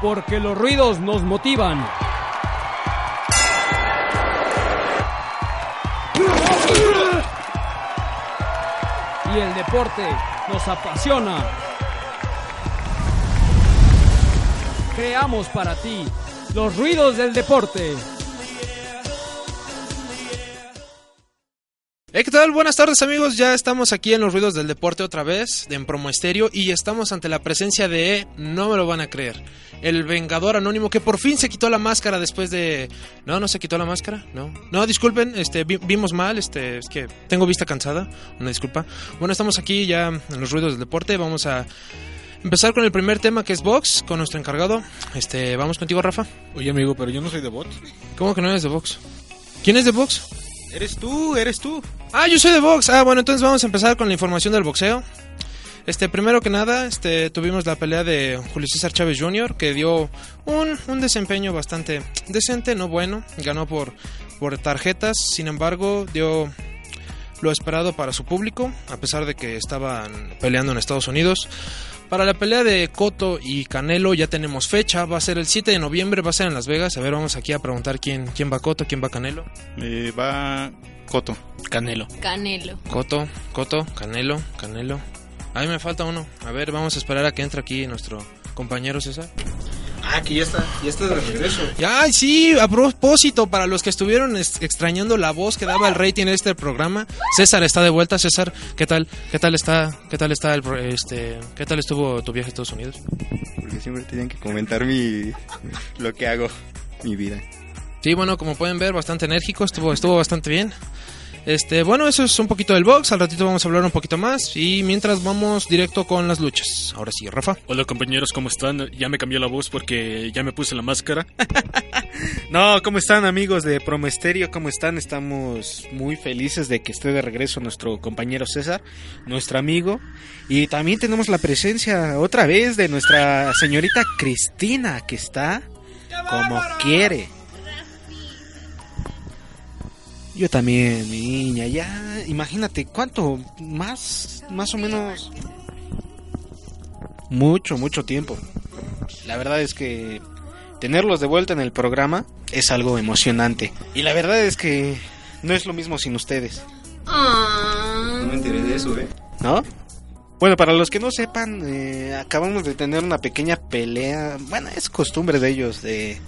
Porque los ruidos nos motivan. Y el deporte nos apasiona. Creamos para ti los ruidos del deporte. Hey, ¿qué tal? Buenas tardes amigos, ya estamos aquí en los ruidos del deporte otra vez, en Promo Estéreo, y estamos ante la presencia de, no me lo van a creer, el Vengador Anónimo que por fin se quitó la máscara después de... No, no se quitó la máscara, no. No, disculpen, este, vi- vimos mal, este, es que tengo vista cansada, una disculpa. Bueno, estamos aquí ya en los ruidos del deporte, vamos a empezar con el primer tema que es box, con nuestro encargado. Este, vamos contigo Rafa. Oye, amigo, pero yo no soy de bot. ¿Cómo que no eres de box? ¿Quién es de box? Eres tú, eres tú. Ah, yo soy de box. Ah, bueno, entonces vamos a empezar con la información del boxeo. Este, primero que nada, este, tuvimos la pelea de Julio César Chávez Jr., que dio un, un desempeño bastante decente, no bueno. Ganó por, por tarjetas, sin embargo, dio lo esperado para su público, a pesar de que estaban peleando en Estados Unidos. Para la pelea de Coto y Canelo ya tenemos fecha, va a ser el 7 de noviembre, va a ser en Las Vegas. A ver, vamos aquí a preguntar quién, quién va Coto, quién va Canelo. Eh, va Coto. Canelo. Canelo. Coto, Coto, Canelo, Canelo. A mí me falta uno. A ver, vamos a esperar a que entre aquí nuestro compañero César. Ah, que ya está, ya está de regreso. Ya, ay, sí, a propósito, para los que estuvieron es- extrañando la voz que daba el rating de este programa, César está de vuelta. César, ¿qué tal? ¿Qué tal está? ¿Qué tal está el este qué tal estuvo tu viaje a Estados Unidos? Porque siempre tenían que comentar mi lo que hago, mi vida. Sí, bueno, como pueden ver, bastante enérgico, estuvo estuvo bastante bien. Este, bueno, eso es un poquito del box, al ratito vamos a hablar un poquito más y mientras vamos directo con las luchas. Ahora sí, Rafa. Hola compañeros, ¿cómo están? Ya me cambió la voz porque ya me puse la máscara. no, ¿cómo están amigos de Promesterio? ¿Cómo están? Estamos muy felices de que esté de regreso nuestro compañero César, nuestro amigo. Y también tenemos la presencia otra vez de nuestra señorita Cristina, que está como quiere. Yo también, mi niña, ya, imagínate, ¿cuánto más, más o menos mucho, mucho tiempo. La verdad es que tenerlos de vuelta en el programa es algo emocionante. Y la verdad es que no es lo mismo sin ustedes, Ah. No me enteré de eso, ¿eh? ¿no? Bueno, para los que no sepan, eh, acabamos de tener una pequeña pelea. Bueno, es costumbre de ellos, de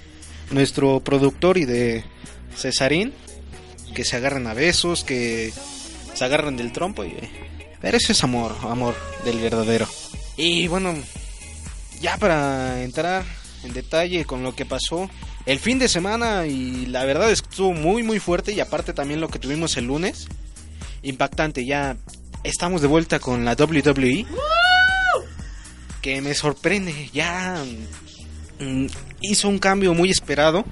nuestro productor y de Cesarín, que se agarran a besos, que se agarran del trompo. Y, eh, pero eso es amor, amor del verdadero. Y bueno, ya para entrar en detalle con lo que pasó el fin de semana y la verdad es que estuvo muy muy fuerte y aparte también lo que tuvimos el lunes, impactante, ya estamos de vuelta con la WWE. Que me sorprende, ya mm, hizo un cambio muy esperado.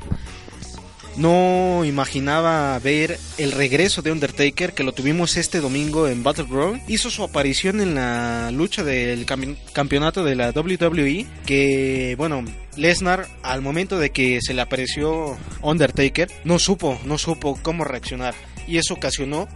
No imaginaba ver el regreso de Undertaker, que lo tuvimos este domingo en Battleground. Hizo su aparición en la lucha del campe- campeonato de la WWE. Que, bueno, Lesnar, al momento de que se le apareció Undertaker, no supo, no supo cómo reaccionar. Y eso ocasionó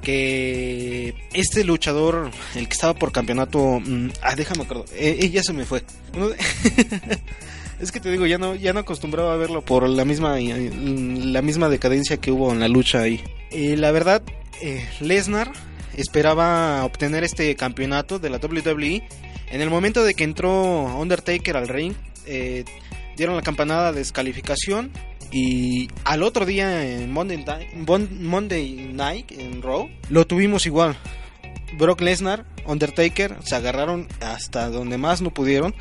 que este luchador, el que estaba por campeonato, mm, ah, déjame acuerdo, eh, eh, ya se me fue. Es que te digo, ya no, ya no acostumbraba a verlo por la misma, la misma decadencia que hubo en la lucha ahí. La verdad, eh, Lesnar esperaba obtener este campeonato de la WWE. En el momento de que entró Undertaker al ring, eh, dieron la campanada de descalificación. Y al otro día en Monday, Monday Night en Raw, lo tuvimos igual. Brock Lesnar Undertaker se agarraron hasta donde más no pudieron.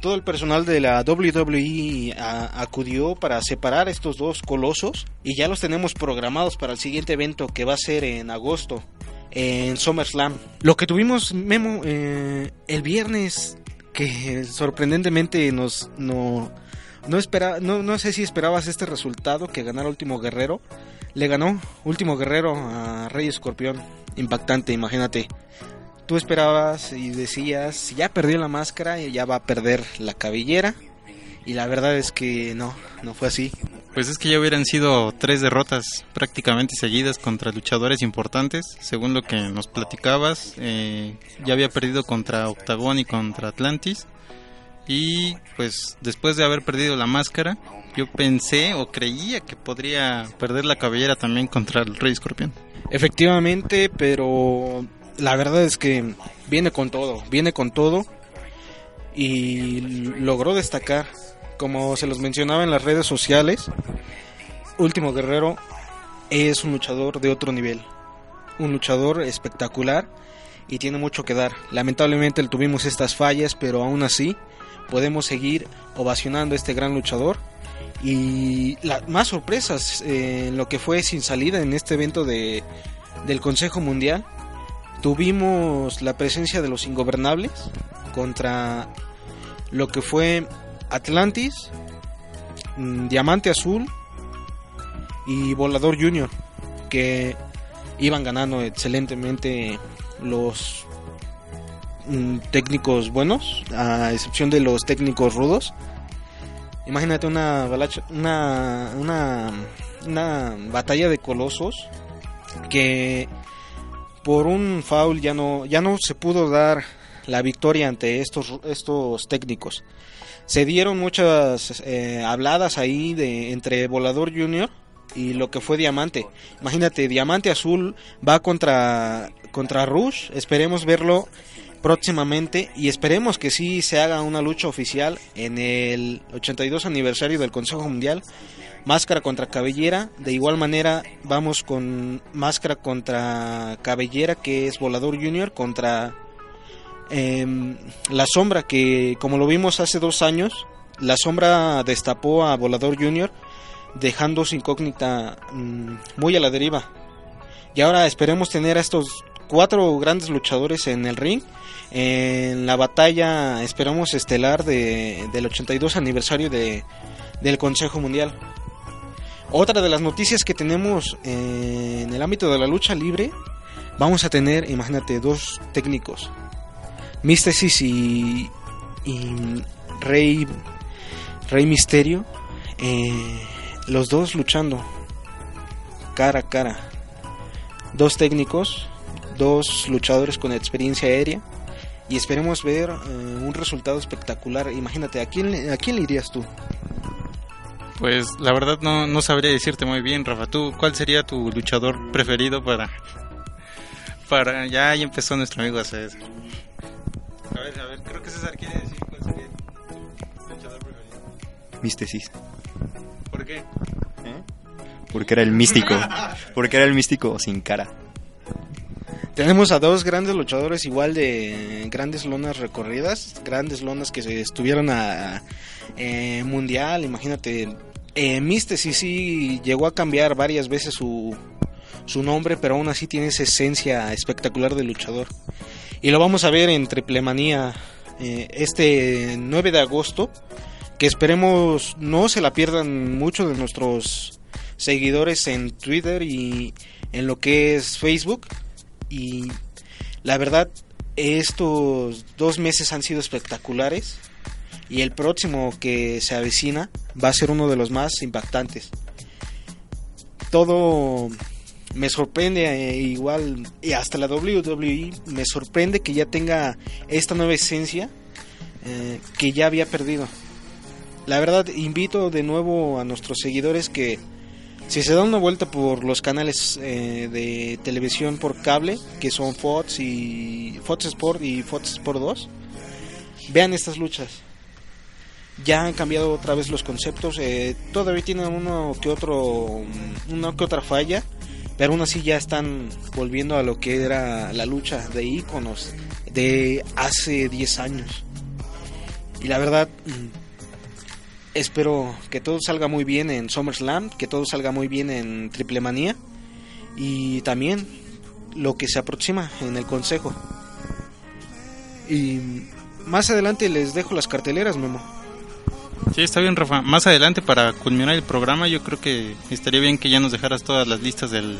Todo el personal de la WWE a- acudió para separar estos dos colosos y ya los tenemos programados para el siguiente evento que va a ser en agosto en SummerSlam. Lo que tuvimos, Memo, eh, el viernes, que sorprendentemente nos no, no, espera, no, no sé si esperabas este resultado, que ganara Último Guerrero. Le ganó Último Guerrero a Rey Escorpión. Impactante, imagínate. Tú esperabas y decías, ya perdió la máscara, ya va a perder la cabellera. Y la verdad es que no, no fue así. Pues es que ya hubieran sido tres derrotas prácticamente seguidas contra luchadores importantes, según lo que nos platicabas. eh, ya había perdido contra Octagon y contra Atlantis. Y pues después de haber perdido la máscara, yo pensé o creía que podría perder la cabellera también contra el Rey Escorpión. Efectivamente, pero la verdad es que viene con todo, viene con todo y logró destacar, como se los mencionaba en las redes sociales, Último Guerrero es un luchador de otro nivel, un luchador espectacular y tiene mucho que dar. Lamentablemente le tuvimos estas fallas, pero aún así podemos seguir ovacionando a este gran luchador y la- más sorpresas eh, en lo que fue sin salida en este evento de, del Consejo Mundial. Tuvimos la presencia de los ingobernables contra lo que fue Atlantis, mm, Diamante Azul y Volador Junior, que iban ganando excelentemente los mm, técnicos buenos, a excepción de los técnicos rudos. Imagínate una, una, una, una batalla de colosos que por un foul ya no, ya no se pudo dar la victoria ante estos, estos técnicos. Se dieron muchas eh, habladas ahí de, entre Volador Junior y lo que fue Diamante. Imagínate, Diamante Azul va contra, contra Rush. Esperemos verlo próximamente y esperemos que sí se haga una lucha oficial en el 82 aniversario del Consejo Mundial. Máscara contra cabellera. De igual manera vamos con máscara contra cabellera que es Volador Junior contra em, la sombra que como lo vimos hace dos años, la sombra destapó a Volador Junior dejando su incógnita mm, muy a la deriva. Y ahora esperemos tener a estos cuatro grandes luchadores en el ring. En la batalla esperamos estelar de, del 82 aniversario de, del Consejo Mundial. Otra de las noticias que tenemos eh, en el ámbito de la lucha libre, vamos a tener, imagínate, dos técnicos. Místesis y, y Rey, Rey Misterio. eh, los dos luchando cara a cara. Dos técnicos, dos luchadores con experiencia aérea. Y esperemos ver eh, un resultado espectacular. Imagínate, ¿a quién, le- ¿a quién le irías tú? Pues la verdad no, no sabría decirte muy bien, Rafa. ¿Tú cuál sería tu luchador preferido para... para ya, ya empezó nuestro amigo César. A ver, a ver, creo que César quiere decir cuál sería tu luchador preferido. Místesis. ¿Por qué? Porque era el místico. Porque era el místico sin cara. Tenemos a dos grandes luchadores igual de grandes lonas recorridas, grandes lonas que se estuvieron a eh, mundial, imagínate. Eh, Místesis sí llegó a cambiar varias veces su, su nombre, pero aún así tiene esa esencia espectacular de luchador. Y lo vamos a ver en Triplemanía eh, este 9 de agosto, que esperemos no se la pierdan mucho de nuestros seguidores en Twitter y en lo que es Facebook. Y la verdad, estos dos meses han sido espectaculares. Y el próximo que se avecina va a ser uno de los más impactantes. Todo me sorprende eh, igual, y hasta la WWE me sorprende que ya tenga esta nueva esencia eh, que ya había perdido. La verdad, invito de nuevo a nuestros seguidores que si se dan una vuelta por los canales eh, de televisión por cable, que son Fox y Fox Sport y Fox Sport 2, vean estas luchas. Ya han cambiado otra vez los conceptos, eh, todavía tienen uno que otro, una que otra falla, pero aún así ya están volviendo a lo que era la lucha de íconos de hace 10 años. Y la verdad, espero que todo salga muy bien en SummerSlam, que todo salga muy bien en Triple Manía y también lo que se aproxima en el consejo. Y más adelante les dejo las carteleras, Memo. Sí, está bien, Rafa. Más adelante, para culminar el programa, yo creo que estaría bien que ya nos dejaras todas las listas del,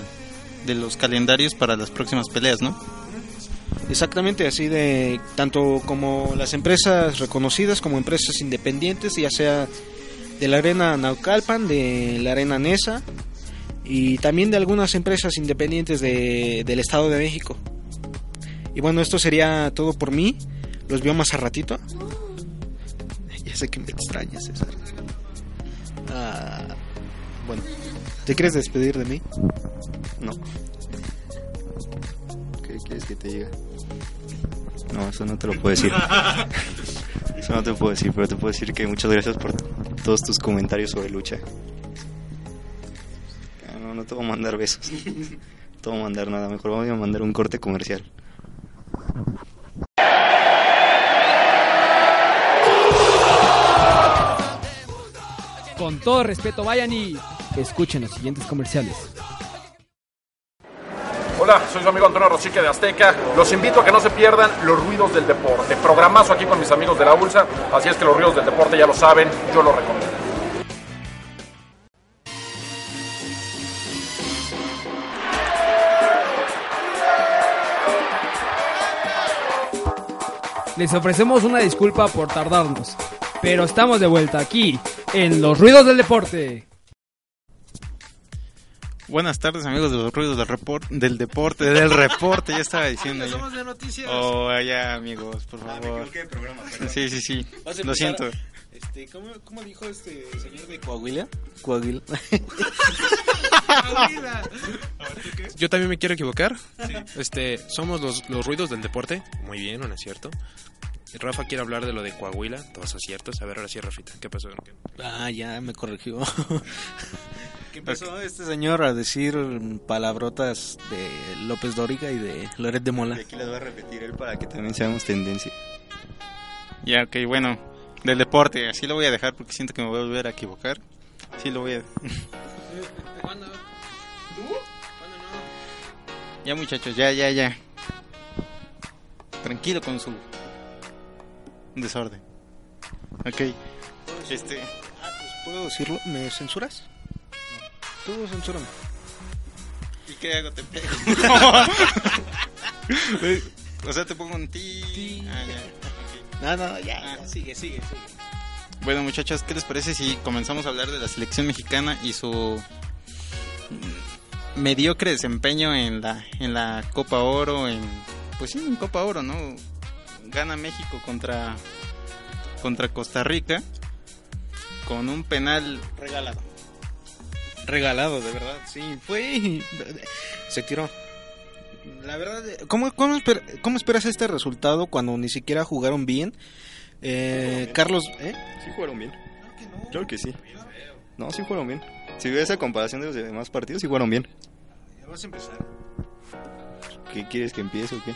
de los calendarios para las próximas peleas, ¿no? Exactamente, así de tanto como las empresas reconocidas como empresas independientes, ya sea de la arena Naucalpan, de la arena Nesa y también de algunas empresas independientes de, del Estado de México. Y bueno, esto sería todo por mí. Los veo más a ratito. Ya sé que me extrañas, César. Ah, bueno, ¿te quieres despedir de mí? No. ¿Qué quieres que te diga? No, eso no te lo puedo decir. Eso no te puedo decir, pero te puedo decir que muchas gracias por todos tus comentarios sobre lucha. No, no te voy a mandar besos. No te voy a mandar nada. Mejor voy a mandar un corte comercial. Con todo respeto, vayan y escuchen los siguientes comerciales. Hola, soy su amigo Antonio Rosique de Azteca. Los invito a que no se pierdan los ruidos del deporte. Programazo aquí con mis amigos de la ULSA. Así es que los ruidos del deporte ya lo saben, yo lo recomiendo. Les ofrecemos una disculpa por tardarnos, pero estamos de vuelta aquí, en Los Ruidos del Deporte. Buenas tardes, amigos de los ruidos del, report, del deporte, del reporte, ya estaba diciendo. ya. Somos de noticias. Oh, allá, amigos, por favor. Sí, sí, sí. Lo siento. Este, ¿cómo, ¿Cómo dijo este señor de Coahuila? Coahuila. Yo también me quiero equivocar. Este, somos los, los ruidos del deporte. Muy bien, ¿no es cierto? Rafa quiere hablar de lo de Coahuila, todos aciertos. A ver, ahora sí, Rafita, ¿qué pasó? Ah, ya me corrigió. ¿Qué empezó este señor a decir palabrotas de López Dóriga y de Loret de Mola? Y aquí les voy a repetir él para que también seamos tendencia. Ya, ok, bueno. Del deporte, así lo voy a dejar porque siento que me voy a volver a equivocar. Sí, lo voy a... ¿Cuándo? Ya, muchachos, ya, ya, ya. Tranquilo con su desorden. Ok. Este... Ah, pues, ¿Puedo decirlo? ¿Me censuras? Tú censúrame. ¿Y qué hago? Te pego. o sea, te pongo un ti. Ah, ya. No, no, ya, Ah. ya, sigue, sigue, sigue. Bueno, muchachos, ¿qué les parece si comenzamos a hablar de la selección mexicana y su mediocre desempeño en la en la Copa Oro en pues sí, en Copa Oro, ¿no? Gana México contra contra Costa Rica con un penal Regalado. Regalado, de verdad, sí, fue... Se tiró. La verdad, ¿cómo, cómo, esper- cómo esperas este resultado cuando ni siquiera jugaron bien? Eh, Carlos... ¿eh? Sí jugaron bien. Claro que sí. No, sí jugaron bien. Si ves esa comparación de los demás partidos, sí jugaron bien. Ya vas a empezar. ¿Qué quieres que empiece o qué?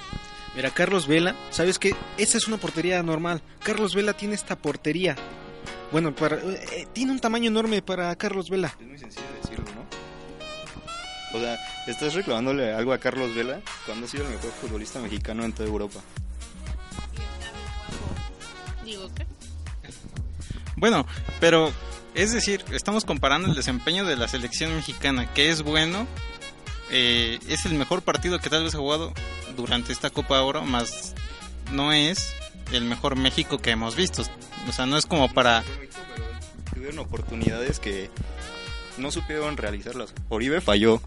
Mira, Carlos Vela, ¿sabes qué? Esa es una portería normal. Carlos Vela tiene esta portería. Bueno, para, eh, tiene un tamaño enorme para Carlos Vela. Es muy sencillo decirlo, ¿no? O sea, estás reclamándole algo a Carlos Vela cuando ha sido el mejor futbolista mexicano en toda Europa. Digo, ¿qué? Bueno, pero es decir, estamos comparando el desempeño de la selección mexicana, que es bueno, eh, es el mejor partido que tal vez ha jugado durante esta Copa Oro, más no es el mejor México que hemos visto. O sea, no es como para... Tuvieron oportunidades que no supieron realizarlas. Oribe falló,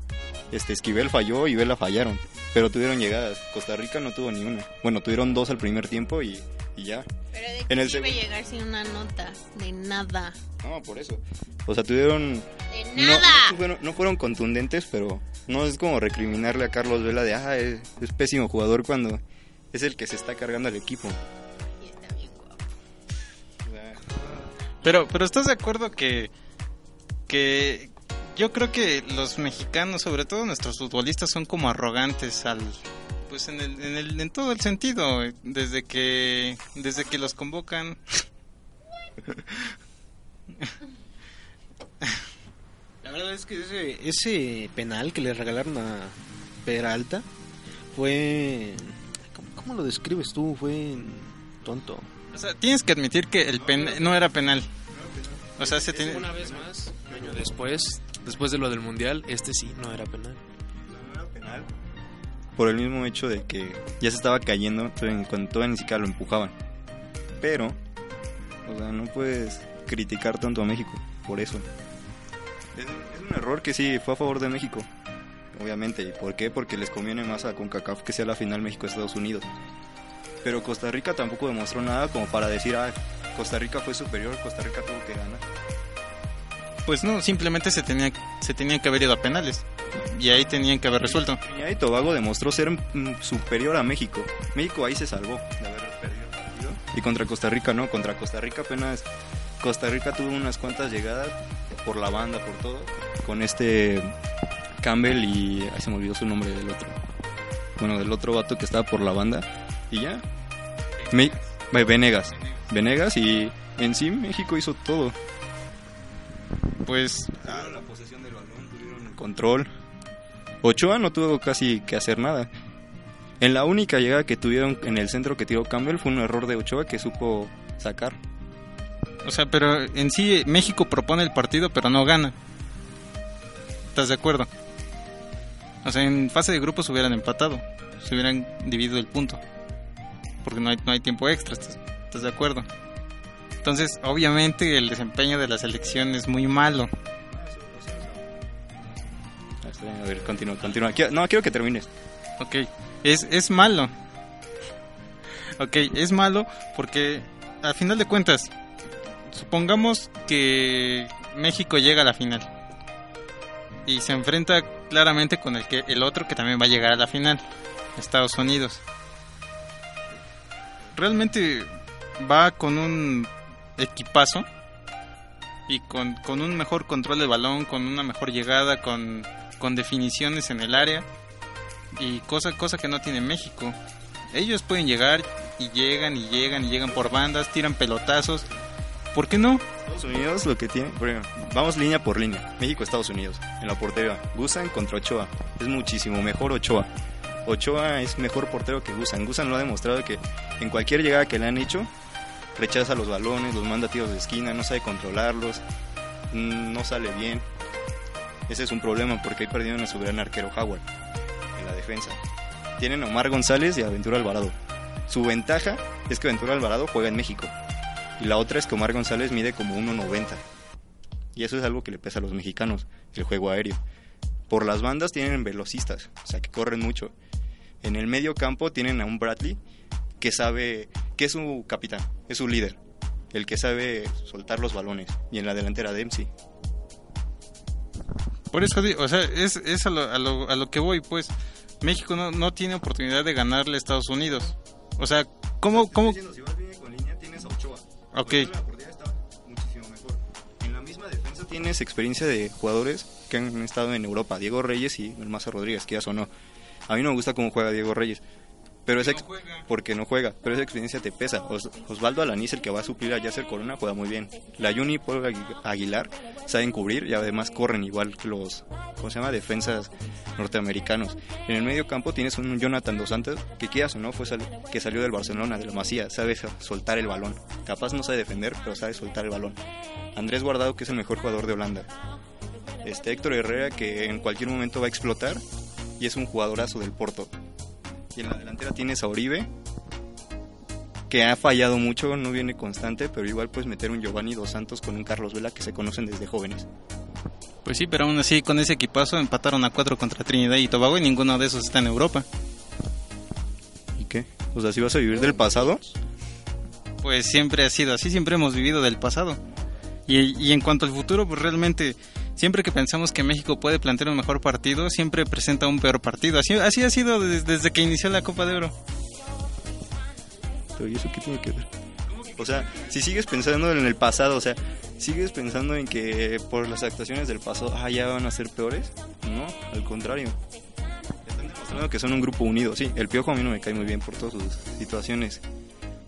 este Esquivel falló y Vela fallaron, pero tuvieron llegadas. Costa Rica no tuvo ni una. Bueno, tuvieron dos al primer tiempo y, y ya. Pero de En el sirve segundo- llegar sin una nota, de nada. No, por eso. O sea, tuvieron De no, nada. no fueron, no fueron contundentes, pero no es como recriminarle a Carlos Vela de, ah, es, es pésimo jugador cuando es el que se está cargando al equipo. Pero, pero ¿estás de acuerdo que, que yo creo que los mexicanos, sobre todo nuestros futbolistas, son como arrogantes al, Pues en, el, en, el, en todo el sentido, desde que, desde que los convocan. La verdad es que ese, ese penal que le regalaron a Peralta fue... ¿Cómo, cómo lo describes tú? Fue tonto. O sea, tienes que admitir que el pen no era penal. O sea, se tiene... Una vez más, un año después, después de lo del mundial, este sí no era penal. por el mismo hecho de que ya se estaba cayendo todavía- cuando todavía ni siquiera lo empujaban. Pero, o sea, no puedes criticar tanto a México por eso. Es, es un error que sí fue a favor de México, obviamente. ¿Y por qué? Porque les conviene más a CONCACAF que sea la final México-Estados Unidos. Pero Costa Rica tampoco demostró nada como para decir, ah, Costa Rica fue superior, Costa Rica tuvo que ganar. Pues no, simplemente se tenía, se tenían que haber ido a penales. Y ahí tenían que haber resuelto. Trinidad y Tobago demostró ser mm, superior a México. México ahí se salvó de haber perdido el partido. Y contra Costa Rica no, contra Costa Rica apenas Costa Rica tuvo unas cuantas llegadas por la banda, por todo, con este Campbell y ay, se me olvidó su nombre del otro. Bueno, del otro vato que estaba por la banda y ya. Me- Venegas. Venegas y en sí México hizo todo. Pues la posesión del balón, tuvieron el control. Ochoa no tuvo casi que hacer nada. En la única llegada que tuvieron en el centro que tiró Campbell fue un error de Ochoa que supo sacar. O sea, pero en sí México propone el partido, pero no gana. ¿Estás de acuerdo? O sea, en fase de grupos hubieran empatado, se hubieran dividido el punto. Porque no hay, no hay tiempo extra, ¿estás, estás de acuerdo? Entonces, obviamente el desempeño de la selección es muy malo. A ver, continúa, continúa. No, quiero que termines. Ok, es, es malo. Ok, es malo porque al final de cuentas, supongamos que México llega a la final y se enfrenta claramente con el que el otro que también va a llegar a la final, Estados Unidos. Realmente va con un equipazo y con, con un mejor control del balón, con una mejor llegada, con, con definiciones en el área y cosa cosa que no tiene México. Ellos pueden llegar y llegan y llegan y llegan por bandas, tiran pelotazos. ¿Por qué no? Estados Unidos lo que tiene, vamos línea por línea. México, Estados Unidos. En la portería, Gusan contra Ochoa. Es muchísimo mejor Ochoa. Ochoa es mejor portero que Gusan. Gusan lo ha demostrado que en cualquier llegada que le han hecho, rechaza los balones, los manda a tiros de esquina, no sabe controlarlos, mm, no sale bien. Ese es un problema porque ahí perdieron a su gran arquero Howard en la defensa. Tienen a Omar González y a Ventura Alvarado. Su ventaja es que Ventura Alvarado juega en México. Y la otra es que Omar González mide como 1.90. Y eso es algo que le pesa a los mexicanos, el juego aéreo. Por las bandas tienen velocistas, o sea que corren mucho. En el medio campo tienen a un Bradley que sabe, que es su capitán, es su líder, el que sabe soltar los balones. Y en la delantera Dempsey. Por eso o sea, es, es a, lo, a, lo, a lo que voy, pues. México no, no tiene oportunidad de ganarle a Estados Unidos. O sea, ¿cómo, cómo? Si vas línea con línea tienes a Ochoa. Ok. La está muchísimo mejor. En la misma defensa tienes experiencia de jugadores que han estado en Europa, Diego Reyes y el Maza Rodríguez, que ya o no. A mí no me gusta cómo juega Diego Reyes. Pero esa ex- porque no juega, pero esa experiencia te pesa. Os- Osvaldo Alaniz, el que va a suplir a Yasser Corona, juega muy bien. La Juni Agui- Aguilar saben cubrir y además corren igual que los, ¿cómo se llama? Defensas norteamericanos. En el medio campo tienes un Jonathan Dos Santos, que quieras o no, fue sal- que salió del Barcelona, de la Masía, sabe sa- soltar el balón. Capaz no sabe defender, pero sabe soltar el balón. Andrés Guardado, que es el mejor jugador de Holanda. Este Héctor Herrera, que en cualquier momento va a explotar y es un jugadorazo del Porto. Y en la delantera tienes a Oribe, que ha fallado mucho, no viene constante, pero igual puedes meter un Giovanni Dos Santos con un Carlos Vela que se conocen desde jóvenes. Pues sí, pero aún así con ese equipazo empataron a cuatro contra Trinidad y Tobago y ninguno de esos está en Europa. ¿Y qué? O sea, si vas a vivir del pasado, Pues siempre ha sido así, siempre hemos vivido del pasado. Y, y en cuanto al futuro, pues realmente, siempre que pensamos que México puede plantear un mejor partido, siempre presenta un peor partido. Así, así ha sido des- desde, que inició la Copa de Oro. pero ¿y eso qué tiene que ver? O sea, si sigues pensando en el pasado, o sea, sigues pensando en que por las actuaciones del pasado, ah, ya van a ser peores, no, al contrario. Están demostrando que son un grupo unido. Sí, el Piojo a mí no me cae muy bien por todas sus situaciones,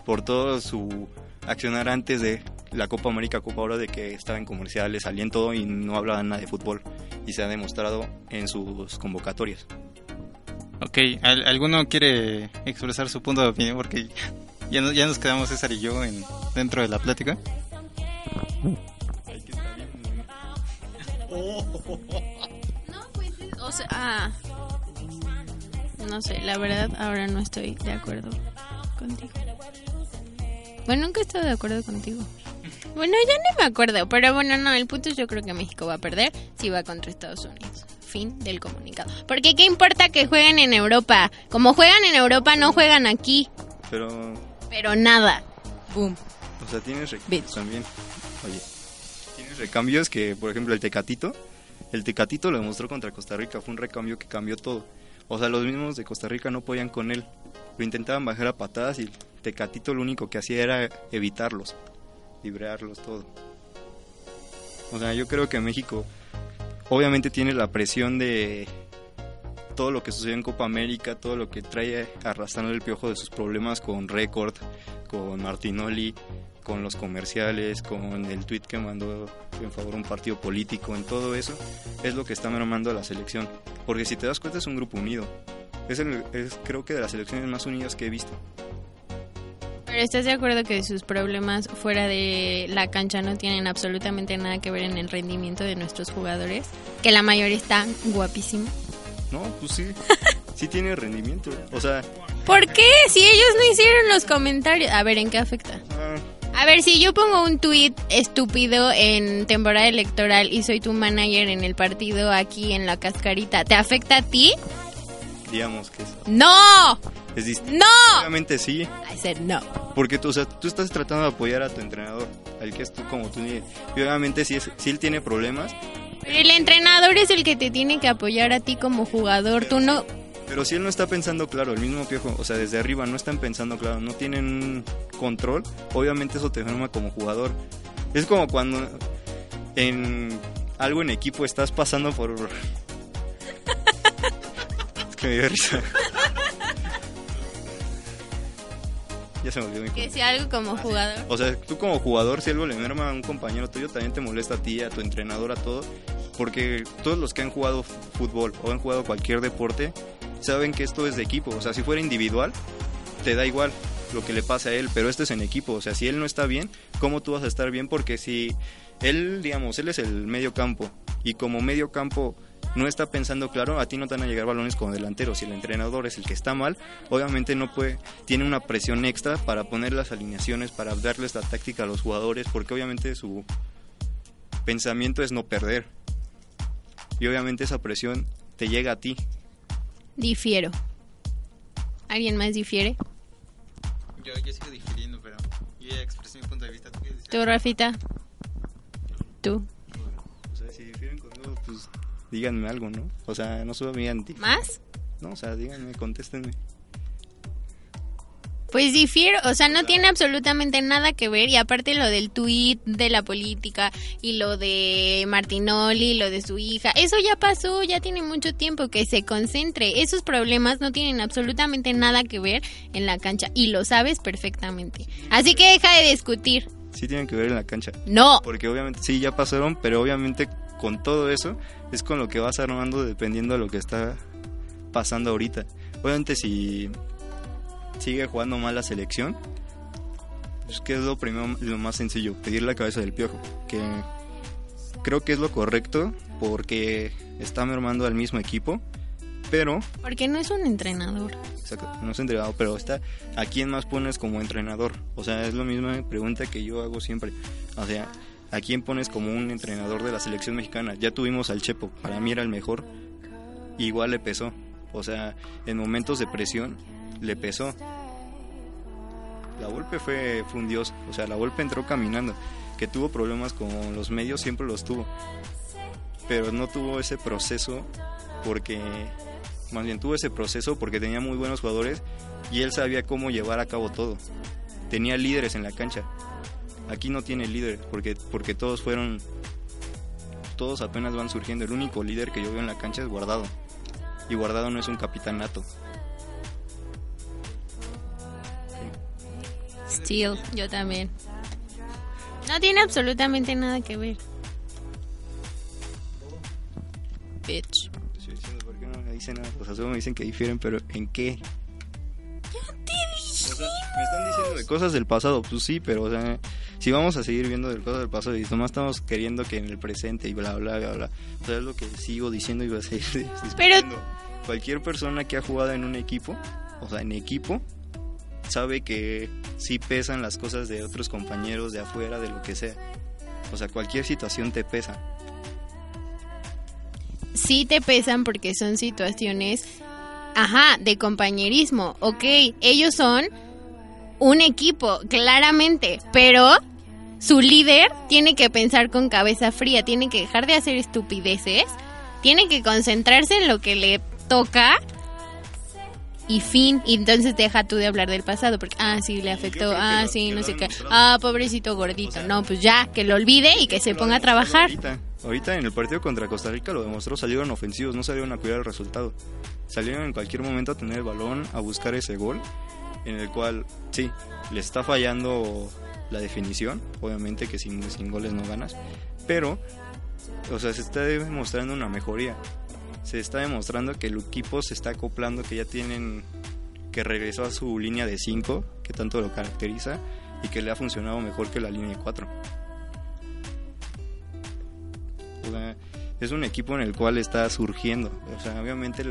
por todo su accionar antes de la Copa América, Copa Oro, de que estaba en comerciales, salía en todo y no hablaba nada de fútbol. Y se ha demostrado en sus convocatorias. Ok, ¿al- ¿alguno quiere expresar su punto de opinión? Porque ya, no- ya nos quedamos César y yo en, dentro de la plática. No, pues, o sea, ah, no sé, la verdad ahora no estoy de acuerdo contigo. Bueno, nunca he estado de acuerdo contigo. Bueno, ya ni me acuerdo, pero bueno, no, el punto es yo creo que México va a perder si va contra Estados Unidos. Fin del comunicado. Porque qué importa que jueguen en Europa. Como juegan en Europa, no juegan aquí. Pero, Pero nada. Boom. o sea, tienes recambios también. Oye, tienes recambios que, por ejemplo, el Tecatito. El Tecatito lo demostró contra Costa Rica. Fue un recambio que cambió todo. O sea, los mismos de Costa Rica no podían con él. Lo intentaban bajar a patadas y Tecatito lo único que hacía era evitarlos, librearlos, todo. O sea, yo creo que México obviamente tiene la presión de todo lo que sucedió en Copa América, todo lo que trae arrastrando el piojo de sus problemas con Record, con Martinoli, con los comerciales, con el tweet que mandó en favor de un partido político, en todo eso, es lo que está mermando a la selección. Porque si te das cuenta es un grupo unido. Es, el- es creo que de las selecciones más unidas que he visto. ¿Estás de acuerdo que sus problemas fuera de la cancha no tienen absolutamente nada que ver en el rendimiento de nuestros jugadores? Que la mayoría están guapísimos. No, pues sí, sí tiene rendimiento. O sea, ¿Por qué? Si ellos no hicieron los comentarios. A ver, ¿en qué afecta? ah, A ver, si yo pongo un tweet estúpido en temporada electoral y soy tu manager en el partido aquí en la cascarita, ¿te afecta a ti? digamos que es, ¡No! Es distinto. ¡No! Obviamente sí, I said no. Porque tú, o sea, tú estás tratando de apoyar a tu entrenador, al que es tú como tú. Y obviamente si, es, si él tiene problemas, Pero el entrenador es el que te tiene que apoyar a ti como jugador. Tú no... pero si él no está pensando claro, el mismo piojo, o sea, desde arriba no están pensando claro, no tienen un control, obviamente eso te enferma como jugador. Es como cuando en algo en equipo estás pasando por... es que me dio risa. Ya se me olvidó mi Que sea algo como jugador. O sea, tú como jugador, si algo le merma a un compañero tuyo, también te molesta a ti, a tu entrenador, a todo. Porque todos los que han jugado fútbol o han jugado cualquier deporte, saben que esto es de equipo. O sea, si fuera individual, te da igual lo que le pase a él, pero esto es en equipo. O sea, si él no está bien, ¿cómo tú vas a estar bien? Porque si él, digamos, él es el medio campo y como medio campo no está pensando claro, a ti no te van a llegar balones como delantero. Si el entrenador es el que está mal, obviamente no puede, tiene una presión extra para poner las alineaciones, para darles la táctica a los jugadores, porque obviamente su pensamiento es no perder. Y obviamente esa presión te llega a ti. Difiero. ¿Alguien más difiere? Yo, yo sigo difiriendo, pero yo ya expresé mi punto de vista. ¿Tú, Rafita? ¿Tú? Díganme algo, ¿no? O sea, no solo me digan... di- ¿Más? No, o sea, díganme, contéstenme. Pues difiero, o sea, no tiene absolutamente nada que ver y aparte lo del tuit de la política y lo de Martinoli, lo de su hija, eso ya pasó, ya tiene mucho tiempo que se concentre. Esos problemas no tienen absolutamente nada que ver en la cancha y lo sabes perfectamente. Así que deja de discutir. Sí tienen que ver en la cancha. No. Porque obviamente sí, ya pasaron, pero obviamente con todo eso es con lo que vas armando dependiendo de lo que está pasando ahorita. Obviamente si sigue jugando mal la selección, pues que es lo primero, lo más sencillo, pedir la cabeza del piojo, que creo que es lo correcto porque está mermando al mismo equipo, pero Porque no es un entrenador. Exacto, no es entrenador, pero está a quién más pones como entrenador. O sea, es la misma pregunta que yo hago siempre. O sea, ¿a quién pones como un entrenador de la selección mexicana? Ya tuvimos al Chepo, para mí era el mejor. Igual le pesó. O sea, en momentos de presión le pesó. La Volpe fue, fue un dios. O sea, la Volpe entró caminando. Que tuvo problemas con los medios, siempre los tuvo. Pero no tuvo ese proceso porque más bien tuvo ese proceso porque tenía muy buenos jugadores y él sabía cómo llevar a cabo todo. Tenía líderes en la cancha. Aquí no tiene líderes porque, porque todos fueron, todos apenas van surgiendo. El único líder que yo veo en la cancha es guardado. Y Guardado no es un capitán nato. Steel, yo también. No tiene absolutamente nada que ver. Bitch. Estoy diciendo, ¿por qué no me dicen nada? O sea, solo me dicen que difieren, pero ¿en qué? O sea, me están diciendo de cosas del pasado, pues sí, pero o sea, si vamos a seguir viendo de cosas del pasado y nomás estamos queriendo que en el presente y bla, bla, bla, bla, o sea, es lo que sigo diciendo y voy a seguir Pero-. Cualquier persona que ha jugado en un equipo, o sea, en equipo, sabe que sí pesan las cosas de otros compañeros de afuera, de lo que sea. O sea, cualquier situación te pesa. Sí te pesan porque son situaciones, ajá, de compañerismo. Ok, ellos son un equipo, claramente, pero su líder tiene que pensar con cabeza fría, tiene que dejar de hacer estupideces, tiene que concentrarse en lo que le toca y fin. Y entonces deja tú de hablar del pasado, porque, ah, sí, le afectó, ah, sí, no sé qué, ah, pobrecito gordito. No, pues ya, que lo olvide y que se ponga a trabajar. Ahorita, ahorita en el partido contra Costa Rica lo demostró, salieron ofensivos, no salieron a cuidar el resultado. Salieron en cualquier momento a tener el balón, a buscar ese gol, en el cual, sí, le está fallando la definición, obviamente que sin, sin goles no ganas, pero, o sea, se está demostrando una mejoría. Se está demostrando que el equipo se está acoplando, que ya tienen, que regresó a su línea de 5, que tanto lo caracteriza, y que le ha funcionado mejor que la línea de 4. O sea, es un equipo en el cual está surgiendo. O sea, obviamente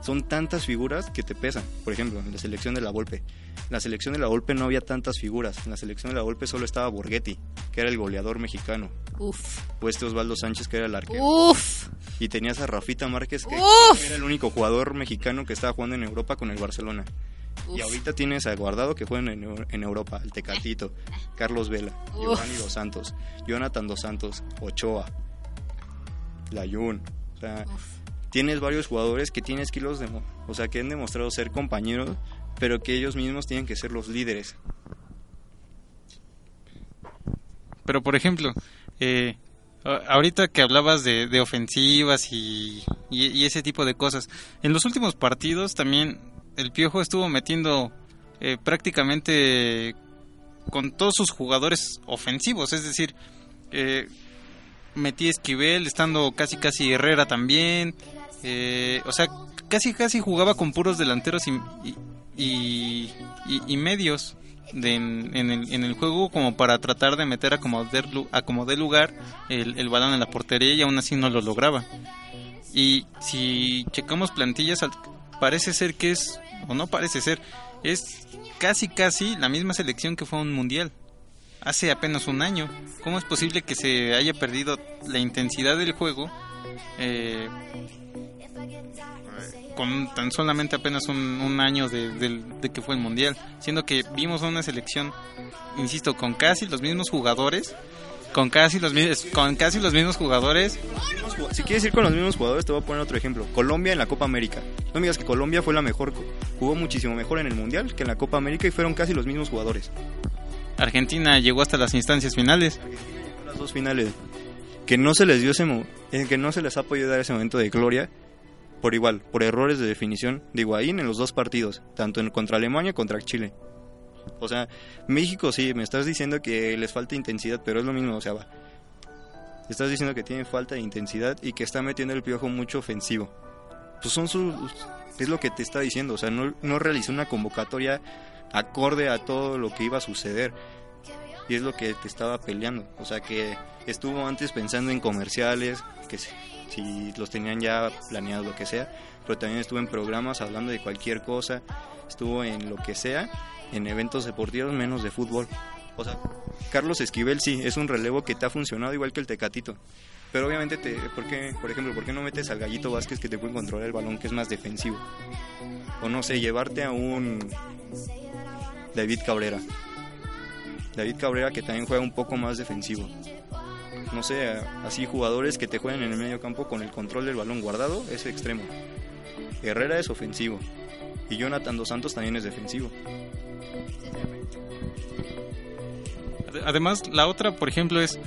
son tantas figuras que te pesan. Por ejemplo, en la selección de la Volpe. En la selección de la Volpe no había tantas figuras. En la selección de la Volpe solo estaba Borghetti, que era el goleador mexicano. Uf, O este Osvaldo Sánchez, que era el arquero. uf, Y tenías a Rafita Márquez, que Uf. era el único jugador mexicano que estaba jugando en Europa con el Barcelona. Y ahorita tienes a Guardado que juega en, en Europa, el Tecatito, Carlos Vela, Uf. Giovanni Dos Santos, Jonathan Dos Santos, Ochoa, Layun. O sea, tienes varios jugadores que tienes que irlos demo- o sea, que han demostrado ser compañeros, pero que ellos mismos tienen que ser los líderes. Pero por ejemplo, eh, ahorita que hablabas de, de ofensivas y, y- ese tipo de cosas, en los últimos partidos también el Piojo estuvo metiendo eh, prácticamente con todos sus jugadores ofensivos, es decir, eh, metí Esquivel estando casi casi Herrera también, eh, o sea, casi casi jugaba con puros delanteros y, y, y- medios de en, en el, en el juego como para tratar de meter a como de, a como de lugar el, el balón en la portería y aún así no lo lograba. Y si checamos plantillas, parece ser que es, o no parece ser, es casi casi la misma selección que fue a un mundial. Hace apenas un año. ¿Cómo es posible que se haya perdido la intensidad del juego eh, con tan solamente apenas un, un año de, que fue el mundial? Siendo que vimos una selección, insisto, con casi los mismos jugadores, con casi los, mi- con casi los mismos jugadores Si quieres ir con los mismos jugadores, te voy a poner otro ejemplo. Colombia en la Copa América. No me digas que Colombia fue la mejor, jugó muchísimo mejor en el Mundial que en la Copa América y fueron casi los mismos jugadores. Argentina llegó hasta las instancias finales. Las dos finales. Que no se les dio ese eh, que no se les ha podido dar ese momento de gloria por igual, por errores de definición de Higuaín en los dos partidos, tanto en contra Alemania contra Chile. O sea, México sí, me estás diciendo que les falta intensidad, pero es lo mismo, o sea, va. Estás diciendo que tiene falta de intensidad y que está metiendo el piojo mucho ofensivo. Pues son sus es lo que te está diciendo, o sea, no, no realizó una convocatoria acorde a todo lo que iba a suceder. Y es lo que te estaba peleando. O sea, que estuvo antes pensando en comerciales, que si, si los tenían ya planeados, lo que sea. Pero también estuvo en programas hablando de cualquier cosa. Estuvo en lo que sea, en eventos deportivos, menos de fútbol. O sea, Carlos Esquivel sí, es un relevo que te ha funcionado igual que el Tecatito. Pero obviamente, te, ¿por, qué, por ejemplo, ¿por qué no metes al Gallito Vázquez que te puede controlar el balón, que es más defensivo? O no sé, llevarte a un David Cabrera. David Cabrera que también juega un poco más defensivo. No sé, así jugadores que te juegan en el medio campo con el control del balón guardado es extremo. Herrera es ofensivo. Y Jonathan Dos Santos también es defensivo. Además, la otra, por ejemplo, es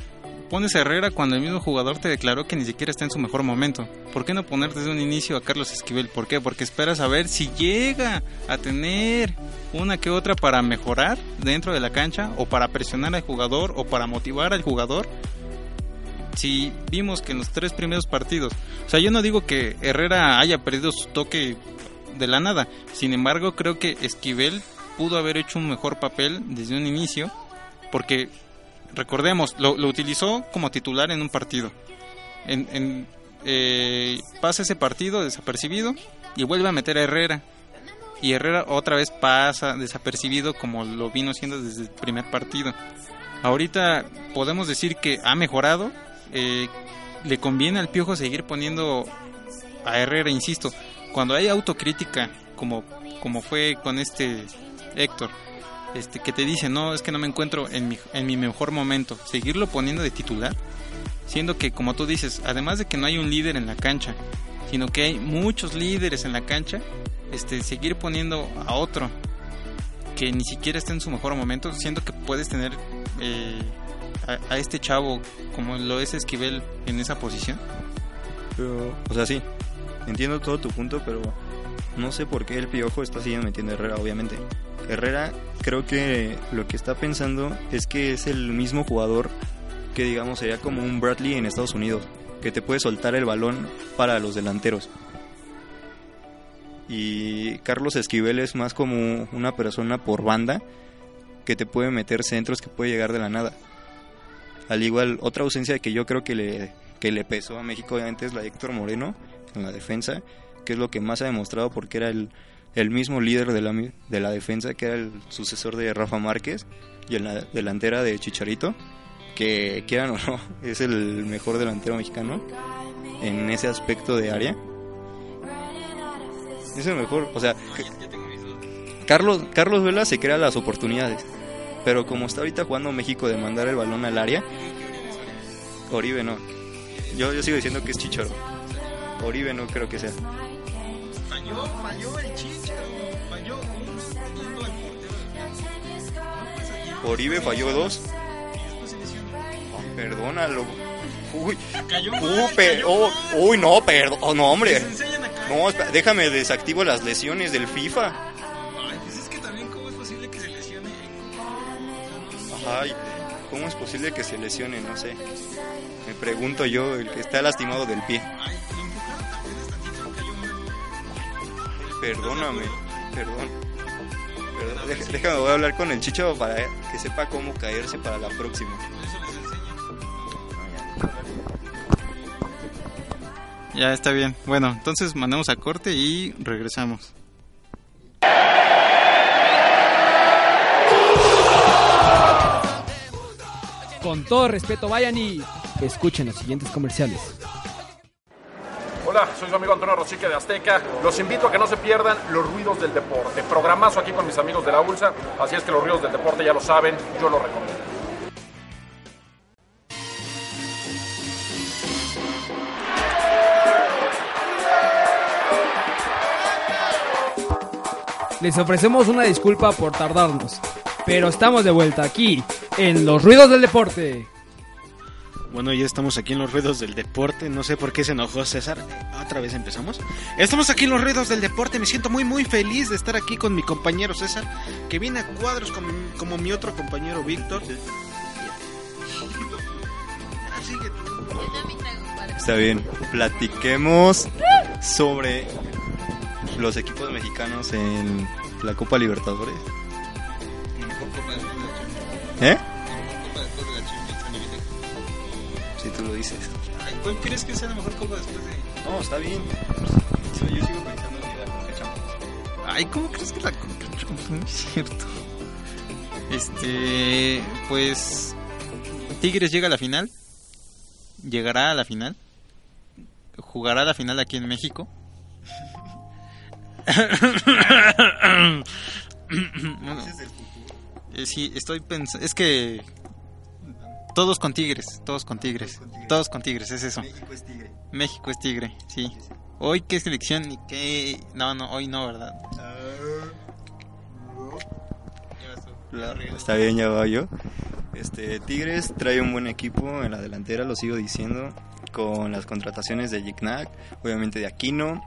pones a Herrera cuando el mismo jugador te declaró que ni siquiera está en su mejor momento. ¿Por qué no poner desde un inicio a Carlos Esquivel? ¿Por qué? Porque esperas a ver si llega a tener una que otra para mejorar dentro de la cancha o para presionar al jugador o para motivar al jugador. Si vimos que en los tres primeros partidos, o sea, yo no digo que Herrera haya perdido su toque de la nada, sin embargo creo que Esquivel pudo haber hecho un mejor papel desde un inicio, porque recordemos, lo, utilizó como titular en un partido. En, en, eh, pasa ese partido desapercibido y vuelve a meter a Herrera. Y Herrera otra vez pasa desapercibido como lo vino haciendo desde el primer partido. Ahorita podemos decir que ha mejorado. Eh, le conviene al Piojo seguir poniendo a Herrera, insisto. Cuando hay autocrítica, como, como fue con este Héctor, este, que te dice, no, es que no me encuentro en mi, en mi mejor momento, seguirlo poniendo de titular, siendo que, como tú dices, además de que no hay un líder en la cancha, sino que hay muchos líderes en la cancha, este, seguir poniendo a otro que ni siquiera está en su mejor momento, siendo que puedes tener eh, a, a, este chavo como lo es Esquivel en esa posición. O sea, sí, entiendo todo tu punto, pero no sé por qué el Piojo está siguiendo metiendo a Herrera, obviamente. Herrera creo que lo que está pensando es que es el mismo jugador que digamos sería como un Bradley en Estados Unidos, que te puede soltar el balón para los delanteros. Y Carlos Esquivel es más como una persona por banda que te puede meter centros que puede llegar de la nada. Al igual, otra ausencia que yo creo que le, que le pesó a México obviamente es la de Héctor Moreno en la defensa, que es lo que más ha demostrado porque era el, el mismo líder de la, de la defensa, que era el sucesor de Rafa Márquez, y en la delantera de Chicharito, que quieran o no, es el mejor delantero mexicano en ese aspecto de área. Es el mejor, o sea, Carlos, Carlos Vela se crea las oportunidades, pero como está ahorita jugando México de mandar el balón al área, Oribe no. Yo, yo sigo diciendo que es Chicharo. Oribe no creo que sea. Falló, falló el Chicharo. Falló uno Oribe falló dos. Oh, perdónalo. Uy, uh, per, oh, uy, no, perdón, oh, no, hombre. No, déjame desactivo las lesiones del FIFA. Ay, ¿cómo es posible que se lesione? No sé. Me pregunto yo, el que está lastimado del pie. Perdóname, perdón. perdón. Déjame, voy a hablar con el chicho para que sepa cómo caerse para la próxima. Ya está bien. Bueno, entonces mandamos a corte y regresamos. Con todo respeto, vayan y escuchen los siguientes comerciales. Hola, soy su amigo Antonio Rosique de Azteca. Los invito a que no se pierdan los ruidos del deporte. Programazo aquí con mis amigos de la ULSA. Así es que los ruidos del deporte ya lo saben, yo lo recomiendo. Les ofrecemos una disculpa por tardarnos, pero estamos de vuelta aquí en Los Ruidos del Deporte. Bueno, ya estamos aquí en los ruidos del deporte. No sé por qué se enojó César. Otra vez empezamos. Estamos aquí en los ruidos del deporte. Me siento muy, muy feliz de estar aquí con mi compañero César, que viene a cuadros como, como mi otro compañero Víctor. Está bien. Platiquemos sobre los equipos mexicanos en la Copa Libertadores. ¿Eh? Si tú lo dices. ¿Cuál crees que sea la mejor copa después de.? No, está bien. Yo sigo pensando en la Conca Champions. Ay, ¿cómo crees que la Conca Champions? No es cierto. Este. Pues. Tigres llega a la final. Llegará a la final. Jugará la final aquí en México. bueno, sí, estoy pensando. Es que. Todos con tigres, todos con tigres, todos con tigres, es eso. México es tigre. México es tigre, sí. Hoy qué selección y qué... No, no, hoy no, ¿verdad? Está bien, ya va yo. Este, Tigres trae un buen equipo en la delantera, lo sigo diciendo, con las contrataciones de Gignac, obviamente de Aquino,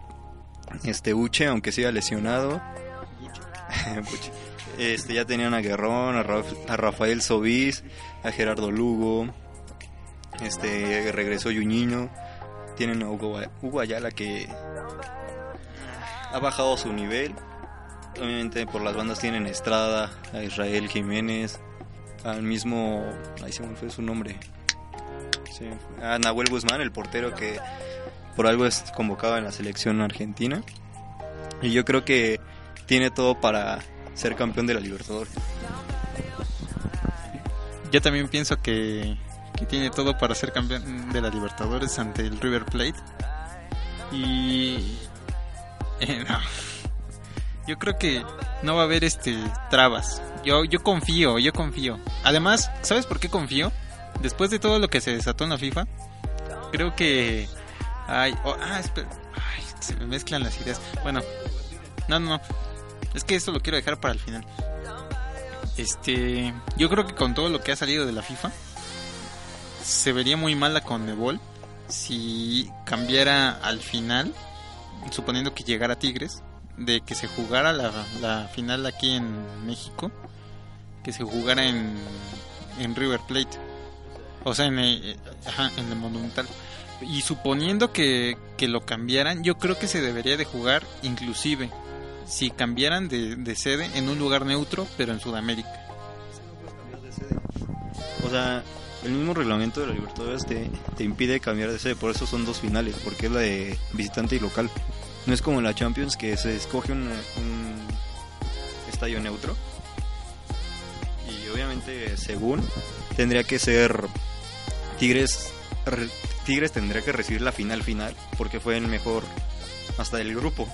este Uche, aunque siga lesionado. Este, ya tenían a Guerrón, a Rafael Sobis, a Gerardo Lugo, este regresó Yuñino, tienen a Hugo, Hugo Ayala que ha bajado su nivel. Obviamente por las bandas tienen a Estrada, a Israel Jiménez, al mismo, ahí se me fue su nombre, Sí, a Nahuel Guzmán, el portero que por algo es convocado en la selección argentina. Y yo creo que tiene todo para ser campeón de la Libertadores. Yo también pienso que, que tiene todo para ser campeón de la Libertadores ante el River Plate. Y eh, no. Yo creo que no va a haber este trabas. Yo yo confío, yo confío. Además, ¿sabes por qué confío? Después de todo lo que se desató en la FIFA, creo que ay, oh, ah, espera, ay, se me mezclan las ideas. Bueno, no, no, no. Es que esto lo quiero dejar para el final. Este, yo creo que con todo lo que ha salido de la FIFA, se vería muy mal la Conmebol si cambiara al final, suponiendo que llegara Tigres, de que se jugara la, final aquí en México, que se jugara en, River Plate, o sea, en el, ajá, en el Monumental. Y suponiendo que lo cambiaran, yo creo que se debería de jugar inclusive si cambiaran de, de sede en un lugar neutro, pero en Sudamérica. O sea, el mismo reglamento de la Libertadores te, te impide cambiar de sede, por eso son dos finales, porque es la de visitante y local. No es como la Champions que se escoge un, un estadio neutro. Y obviamente, según, tendría que ser Tigres. re- Tigres tendría que recibir la final final, porque fue el mejor hasta del grupo.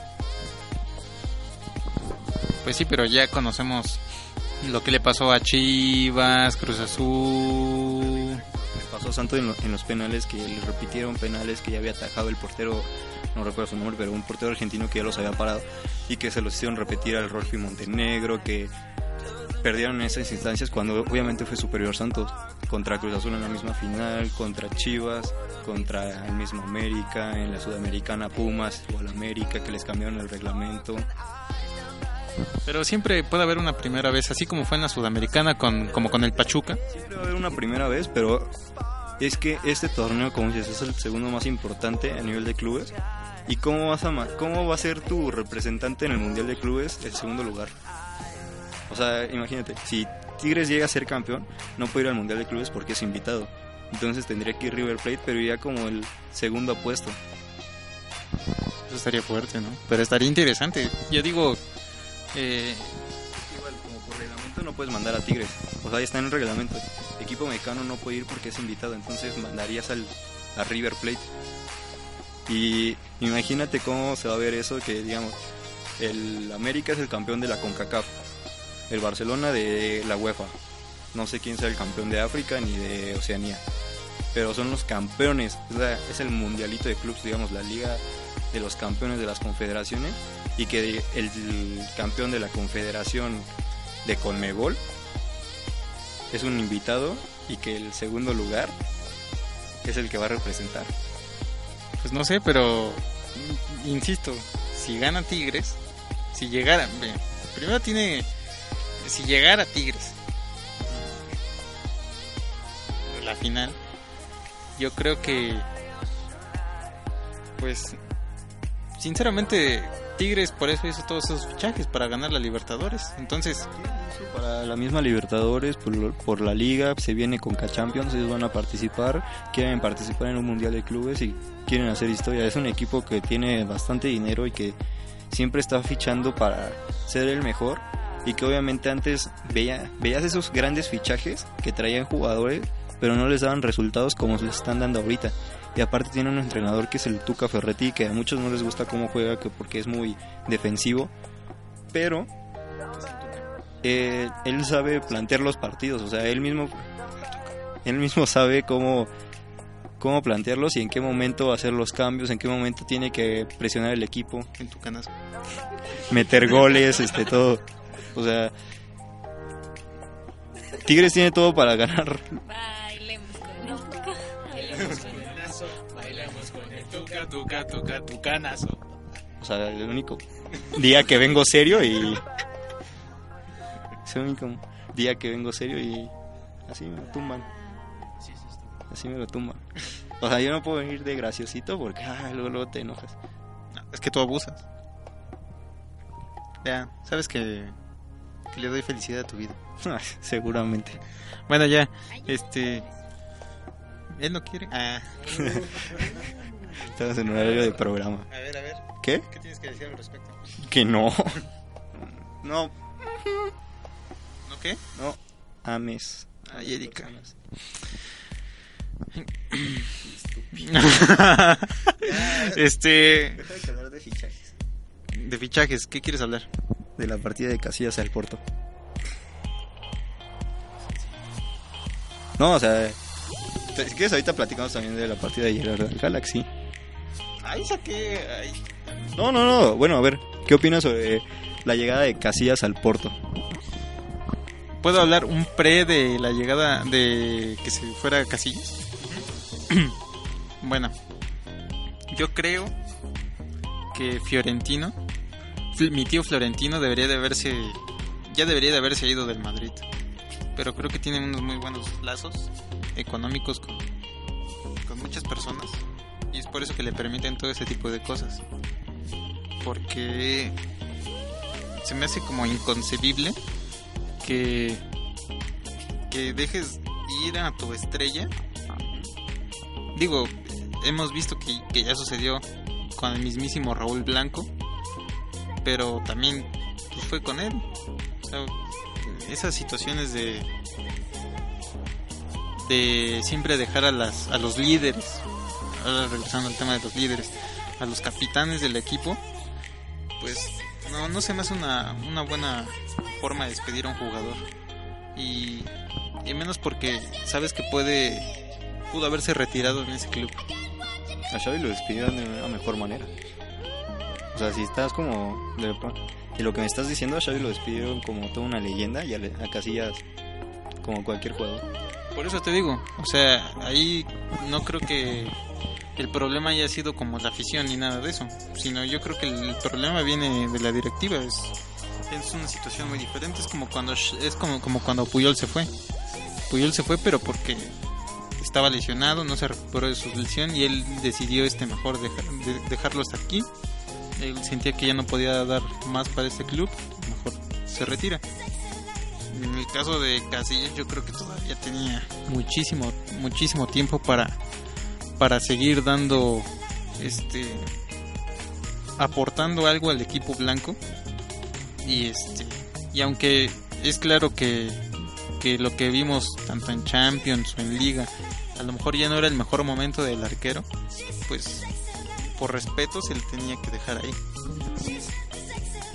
Pues sí, pero ya conocemos lo que le pasó a Chivas, Cruz Azul. Le pasó a Santos en, lo- en los penales que le repitieron penales que ya había atajado el portero, no recuerdo su nombre, pero un portero argentino que ya los había parado y que se los hicieron repetir al Rolfi Montenegro, que perdieron esas instancias cuando obviamente fue superior Santos contra Cruz Azul en la misma final, contra Chivas, contra el mismo América, en la Sudamericana Pumas o al América que les cambiaron el reglamento. Pero siempre puede haber una primera vez, así como fue en la Sudamericana, con, como con el Pachuca. Siempre va a haber una primera vez, pero es que este torneo, como dices, es el segundo más importante a nivel de clubes. ¿Y cómo, vas a cómo va a ser tu representante en el Mundial de Clubes el segundo lugar? O sea, imagínate, si Tigres llega a ser campeón, no puede ir al Mundial de Clubes porque es invitado. Entonces tendría que ir River Plate, pero iría como el segundo puesto. Eso estaría fuerte, ¿no? Pero estaría interesante. Yo digo, eh, Igual, como por reglamento no puedes mandar a Tigres. O sea, está en el reglamento. Equipo mexicano no puede ir porque es invitado, entonces mandarías al, a River Plate. Y imagínate cómo se va a ver eso, que digamos, el América es el campeón de la CONCACAF, el Barcelona de la UEFA. No sé quién sea el campeón de África ni de Oceanía, pero son los campeones. Es el mundialito de clubes, digamos, la liga de los campeones de las confederaciones y que el, campeón de la confederación de Conmebol es un invitado y que el segundo lugar es el que va a representar. pues no sé, pero insisto, si gana Tigres, si llegara, primero tiene, si llegara Tigres la final, yo creo que, pues, sinceramente, Tigres por eso hizo todos esos fichajes para ganar la Libertadores. Entonces, Para la misma Libertadores, por, por la liga, se viene con Champions, ellos van a participar, quieren participar en un Mundial de Clubes y quieren hacer historia. Es un equipo que tiene bastante dinero y que siempre está fichando para ser el mejor y que obviamente antes veía, veías esos grandes fichajes que traían jugadores, pero no les daban resultados como les están dando ahorita. Y aparte tiene un entrenador que es el Tuca Ferretti, que a muchos no les gusta cómo juega, que porque es muy defensivo, pero eh, él sabe plantear los partidos, o sea, él mismo él mismo sabe cómo cómo plantearlos y en qué momento hacer los cambios, en qué momento tiene que presionar el equipo, en tu canasta. meter goles, este todo. O sea, Tigres tiene todo para ganar. Bailemos tuca, tuca, tuca, tucanazo. O sea, el único día que vengo serio y... Es el único día que vengo serio y así me lo tumban. Así me lo tumban. O sea, yo no puedo venir de graciosito porque ah, luego, luego te enojas. No, es que tú abusas. Ya, sabes que, que le doy felicidad a tu vida. Seguramente. Bueno, ya, este... Él no quiere. Ah. Estamos en horario de programa. A ver, a ver. ¿Qué? ¿Qué tienes que decir al respecto? Que no. No, ¿No qué? no. Ames. Ay, Erika. este... Deja de hablar de fichajes. De fichajes, ¿qué quieres hablar? De la partida de Casillas al Porto. No, o sea... Si quieres ahorita platicamos también de la partida de al Galaxy. Ay, saqué... Ay. No, no, no. Bueno, a ver, ¿qué opinas sobre la llegada de Casillas al Porto? ¿Puedo hablar un pre de la llegada de que se fuera Casillas? bueno, yo creo que Fiorentino, mi tío Florentino debería de haberse, ya debería de haberse ido del Madrid. Pero creo que tiene unos muy buenos lazos económicos con, con muchas personas. Por eso que le permiten todo ese tipo de cosas. Porque se me hace como inconcebible que, que dejes ir a tu estrella. Digo, hemos visto que, que ya sucedió con el mismísimo Raúl Blanco, pero también pues, fue con él. Esas situaciones de de siempre dejar a las a los líderes, ahora regresando al tema de los líderes, a los capitanes del equipo, pues no, no se me hace una, una buena forma de despedir a un jugador. Y, y menos porque sabes que puede pudo haberse retirado en ese club. A Xavi lo despidieron de una mejor manera. O sea, si estás como... De, y lo que me estás diciendo, a Xavi lo despidieron como toda una leyenda y a, a Casillas como cualquier jugador. Por eso te digo, o sea, ahí no creo que el problema haya sido como la afición ni nada de eso, sino yo creo que el problema viene de la directiva, es, es una situación muy diferente, es como cuando es como, como cuando Puyol se fue. Puyol se fue pero porque estaba lesionado, no se recuperó de su lesión y él decidió este mejor dejar, de- dejarlo hasta aquí. Él sentía que ya no podía dar más para este club, mejor se retira. En el caso de Casillas yo creo que todavía tenía muchísimo muchísimo tiempo para para seguir dando este aportando algo al equipo blanco y este y aunque es claro que que lo que vimos tanto en Champions o en Liga a lo mejor ya no era el mejor momento del arquero pues por respeto se le tenía que dejar ahí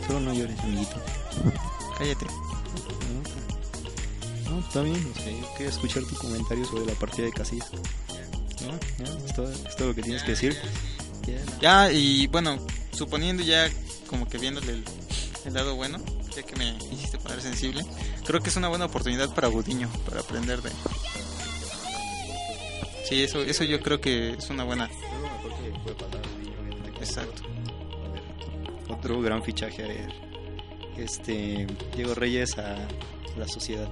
Solo no llores, amiguito. cállate No, está bien, o sea, yo quería escuchar tu comentario sobre la partida de Casillas. No, es todo, es todo lo que tienes que decir. Ya, y bueno, suponiendo ya como que viéndole el, el lado bueno, ya que me hiciste poner sensible, creo que es una buena oportunidad para Gudiño, para aprender de... Sí, eso, eso yo creo que es una buena... Exacto. Otro gran fichaje ayer. Este, Diego Reyes a la sociedad.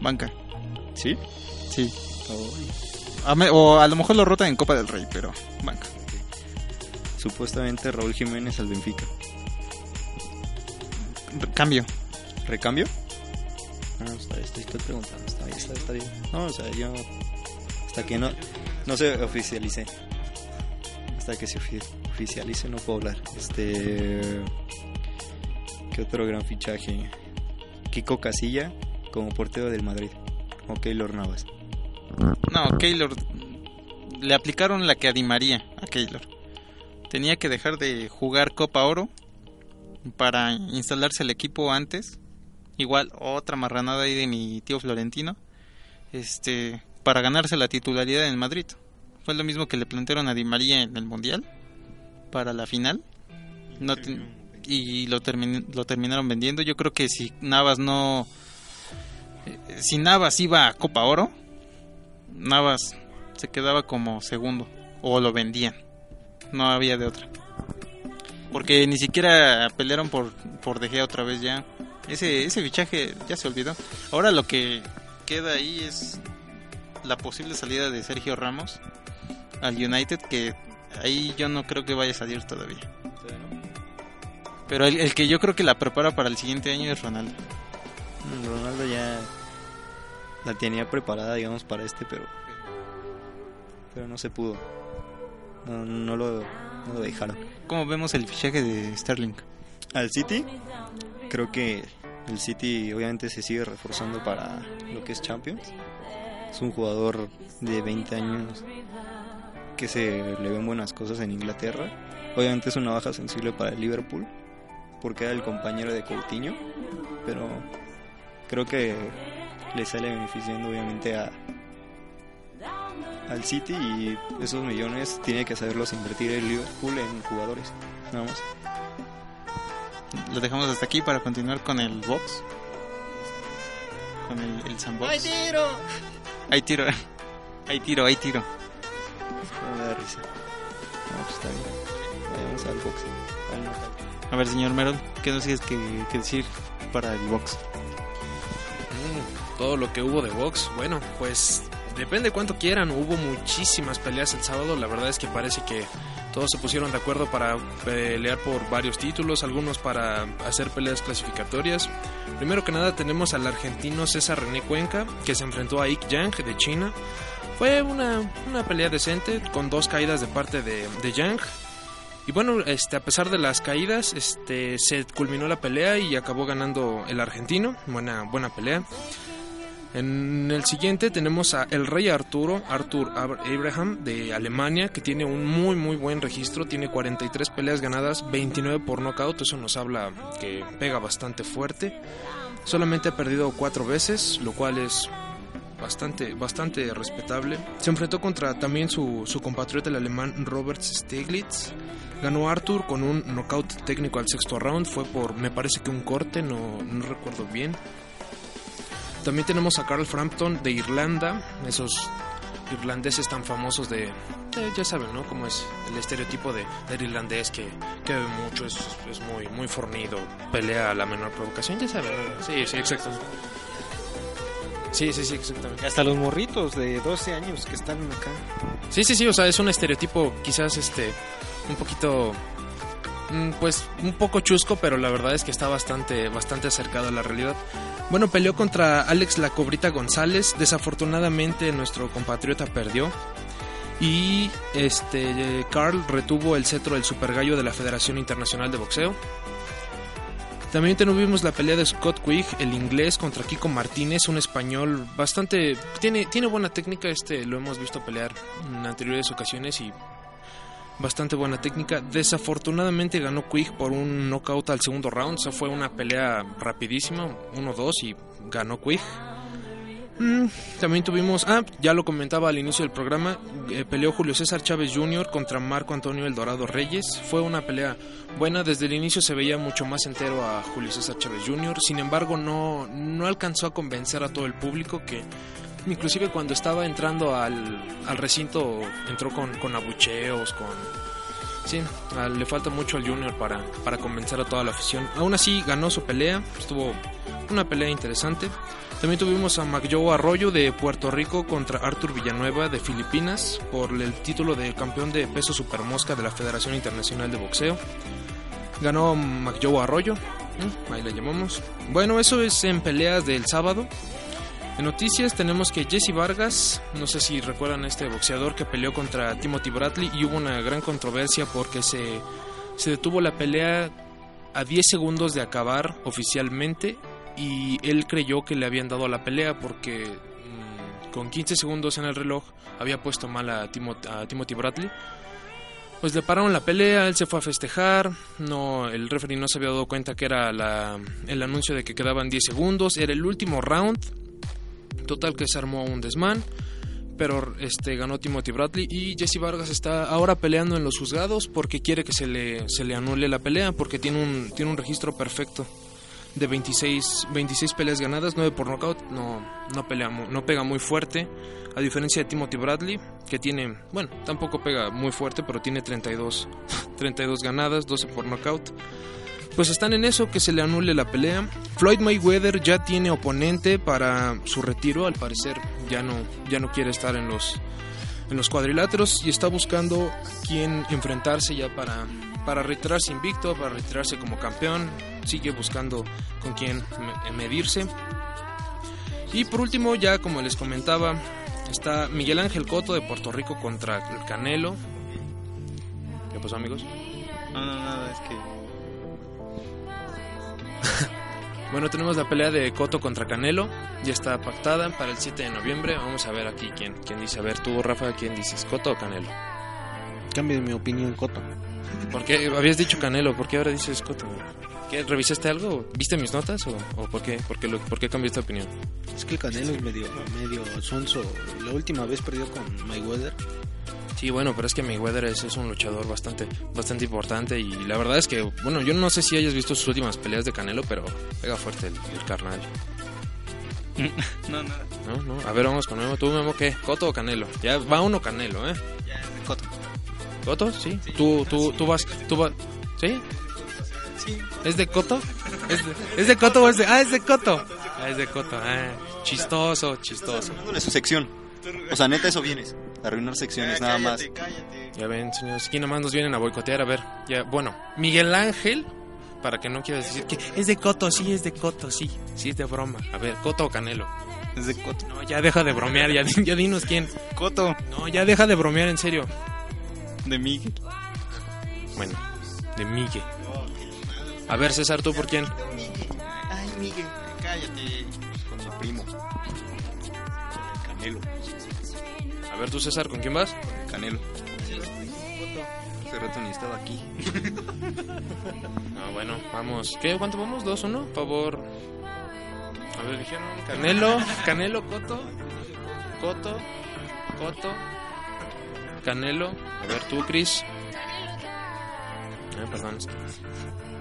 Banca. ¿Sí? Sí. Oh, A me- o a lo mejor lo rotan en Copa del Rey, pero banca. supuestamente Raúl Jiménez al Benfica. Cambio. ¿Recambio? No, está, estoy, estoy preguntando, está bien, está, está bien. No, o sea, yo hasta que no, no se oficialice, hasta que se ofi- oficialice no puedo hablar. Este, ¿qué otro gran fichaje? Kiko Casilla como portero del Madrid, o Keylor Navas. No, Keylor. Le aplicaron la que a Di María a Keylor. Tenía que dejar de jugar Copa Oro para instalarse el equipo antes. Igual otra marranada ahí de mi tío Florentino. Este, para ganarse la titularidad en Madrid. Fue lo mismo que le plantearon a Di María en el Mundial para la final. Y lo, lo terminaron vendiendo. Yo creo que si Navas no eh, si Navas iba a Copa Oro, Navas se quedaba como segundo o lo vendían. No había de otra. Porque ni siquiera pelearon por, por De Gea otra vez ya. Ese, ese fichaje ya se olvidó. Ahora lo que queda ahí es la posible salida de Sergio Ramos al United, que ahí yo no creo que vaya a salir todavía. Pero el, el que yo creo que la prepara para el siguiente año es Ronaldo. Mm, Ronaldo ya la tenía preparada, digamos, para este, pero pero no se pudo. No, no, lo, no lo dejaron. ¿Cómo vemos el fichaje de Sterling? Al City, creo que el City obviamente se sigue reforzando para lo que es Champions. Es un jugador de 20 años que se le ven buenas cosas en Inglaterra. Obviamente es una baja sensible para el Liverpool porque era el compañero de Coutinho, pero creo que le sale beneficiando obviamente a al City y esos millones tiene que saberlos invertir el Liverpool en jugadores. Nada más. Lo dejamos hasta aquí para continuar con el box. Con el, el sandbox. ¡Hay tiro! Hay tiro. Hay tiro, hay tiro. No me da risa. No, pues está bien. Vayamos al box. Al. A ver, señor Merol, ¿qué nos tienes que, que decir para el box? Mm, todo lo que hubo de box, bueno, pues depende cuánto quieran. Hubo muchísimas peleas el sábado. La verdad es que parece que todos se pusieron de acuerdo para pelear por varios títulos, algunos para hacer peleas clasificatorias. Primero que nada tenemos al argentino César René Cuenca, que se enfrentó a Ik Yang de China. Fue una, una pelea decente, con dos caídas de parte de, de Yang. Y bueno, este, a pesar de las caídas, este, se culminó la pelea y acabó ganando el argentino. Buena, buena pelea. En el siguiente tenemos a el rey Arturo, Arthur Abraham de Alemania, que tiene un muy muy buen registro, tiene 43 peleas ganadas, 29 por nocaut, eso nos habla que pega bastante fuerte. Solamente ha perdido cuatro veces, lo cual es bastante, bastante respetable. Se enfrentó contra también su, su compatriota el alemán Robert Steglitz. Ganó Arthur con un knockout técnico al sexto round, fue por me parece que un corte, no, no recuerdo bien. También tenemos a Carl Frampton de Irlanda, esos irlandeses tan famosos de, de ya saben, ¿no? Como es el estereotipo de, del irlandés que, que bebe mucho, es, es muy, muy fornido, pelea a la menor provocación, ya saben. Sí, sí, exacto. Sí, sí, sí, exactamente. Hasta los morritos de 12 años que están acá. Sí, sí, sí, o sea, es un estereotipo quizás este un poquito pues un poco chusco, pero la verdad es que está bastante bastante acercado a la realidad. Bueno, peleó contra Alex La Cobrita González, desafortunadamente nuestro compatriota perdió. Y este Carl retuvo el cetro del Super Gallo de la Federación Internacional de Boxeo. También tuvimos la pelea de Scott Quigg, el inglés, contra Kiko Martínez, un español bastante... Tiene, tiene buena técnica, este lo hemos visto pelear en anteriores ocasiones y bastante buena técnica. Desafortunadamente ganó Quigg por un knockout al segundo round, o sea, fue una pelea rapidísima, 1-2 y ganó Quigg. Mm, también tuvimos, ah, ya lo comentaba al inicio del programa, eh, peleó Julio César Chávez Jr. contra Marco Antonio El Dorado Reyes. Fue una pelea buena, desde el inicio se veía mucho más entero a Julio César Chávez Jr. Sin embargo, no, no alcanzó a convencer a todo el público que inclusive cuando estaba entrando al, al recinto entró con, con abucheos, con... Sí, ah, le falta mucho al Junior para, para convencer a toda la afición. Aún así ganó su pelea, estuvo una pelea interesante. También tuvimos a McJoe Arroyo de Puerto Rico contra Arthur Villanueva de Filipinas por el título de campeón de peso supermosca de la Federación Internacional de Boxeo. Ganó McJoe Arroyo, ¿eh? ahí le llamamos. Bueno, eso es en peleas del sábado. En noticias tenemos que Jesse Vargas, no sé si recuerdan a este boxeador que peleó contra Timothy Bradley y hubo una gran controversia porque se, se detuvo la pelea a 10 segundos de acabar oficialmente y él creyó que le habían dado la pelea porque mmm, con 15 segundos en el reloj había puesto mal a Timothy Bradley. Pues le pararon la pelea, él se fue a festejar, no, el referee no se había dado cuenta que era la, el anuncio de que quedaban 10 segundos, era el último round, total que se armó un desmán, pero este ganó Timothy Bradley y Jesse Vargas está ahora peleando en los juzgados porque quiere que se le, se le anule la pelea porque tiene un, tiene un registro perfecto de 26, 26 peleas ganadas, 9 por knockout, no, no, pelea, no pega muy fuerte, a diferencia de Timothy Bradley, que tiene, bueno, tampoco pega muy fuerte, pero tiene 32, 32 ganadas, 12 por knockout. Pues están en eso, que se le anule la pelea. Floyd Mayweather ya tiene oponente para su retiro, al parecer ya no, ya no quiere estar en los, en los cuadriláteros y está buscando quién enfrentarse ya para, para retirarse invicto, para retirarse como campeón. Sigue buscando con quién me- medirse. Y por último, ya como les comentaba, está Miguel Ángel Coto de Puerto Rico contra el Canelo. ¿Qué pasó, amigos? No, no, nada, es que Bueno, tenemos la pelea de Coto contra Canelo. Ya está pactada para el 7 de noviembre. Vamos a ver aquí quién, quién dice. A ver, tú, Rafa, ¿quién dices? ¿Coto o Canelo? Cambio de mi opinión, Coto. ¿Por qué habías dicho Canelo? ¿Por qué ahora dices Coto? ¿Qué, ¿Revisaste algo? ¿Viste mis notas o, o por qué? ¿Por qué, lo- por qué cambiaste de opinión? Es que el Canelo es medio, medio sonso. La última vez perdió con Mayweather. Sí, bueno, pero es que Mayweather es, es un luchador bastante, bastante importante y la verdad es que, bueno, yo no sé si hayas visto sus últimas peleas de Canelo, pero pega fuerte el, el carnal. no, nada. ¿No? ¿No? A ver, vamos con Memo. ¿Tú, Memo, qué? ¿Coto o Canelo? Ya va uno Canelo, ¿eh? Ya, Coto. ¿Coto? Sí. ¿Tú, tú, tú vas, tú vas, ¿sí? ¿Es de Coto? ¿Es de, ¿es de Coto o es de, ah, es de Coto? Ah, es de Coto, ah, chistoso, chistoso. Dándole su sección. O sea, neta, eso vienes. A arruinar secciones, nada más. Ya ven, señores, aquí nomás nos vienen a boicotear. A ver, ya, bueno, Miguel Ángel, para que no quieras decir que es de Coto, sí, es de Coto, sí, sí, es de broma. A ver, Coto o Canelo. Es de Coto. No, ya deja de bromear, ya, ya dinos quién. Coto. No, ya deja de bromear, en serio. De Miguel. Bueno, de Miguel. A ver, César, ¿tú por quién? Ay, Miguel, cállate. Con mi primo. Canelo. A ver, tú, César, ¿con quién vas? Canelo. Hace rato ni estaba aquí. Ah, bueno, vamos. ¿Qué? ¿Cuánto vamos? ¿Dos, uno? Favor. A ver, dijeron Canelo, Canelo, Coto, Coto, Coto, Canelo. A ver, tú, Chris. Ah, perdón.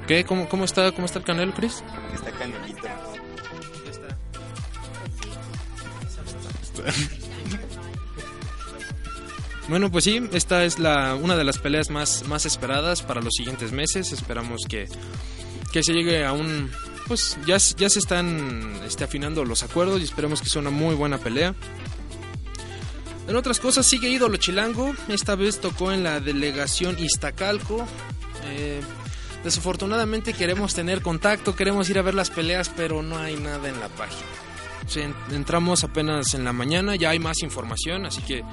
¿Qué? ¿Cómo, cómo está, cómo está el Canelo, Chris? Está canelito. Bueno, pues sí, esta es la una de las peleas más, más esperadas para los siguientes meses. Esperamos que, que se llegue a un... Pues ya, ya se están este, afinando los acuerdos y esperemos que sea una muy buena pelea. En otras cosas, sigue ídolo chilango. Esta vez tocó en la delegación Iztacalco. Eh, desafortunadamente queremos tener contacto, queremos ir a ver las peleas, pero no hay nada en la página. Sí, en- entramos apenas en la mañana, ya hay más información, así que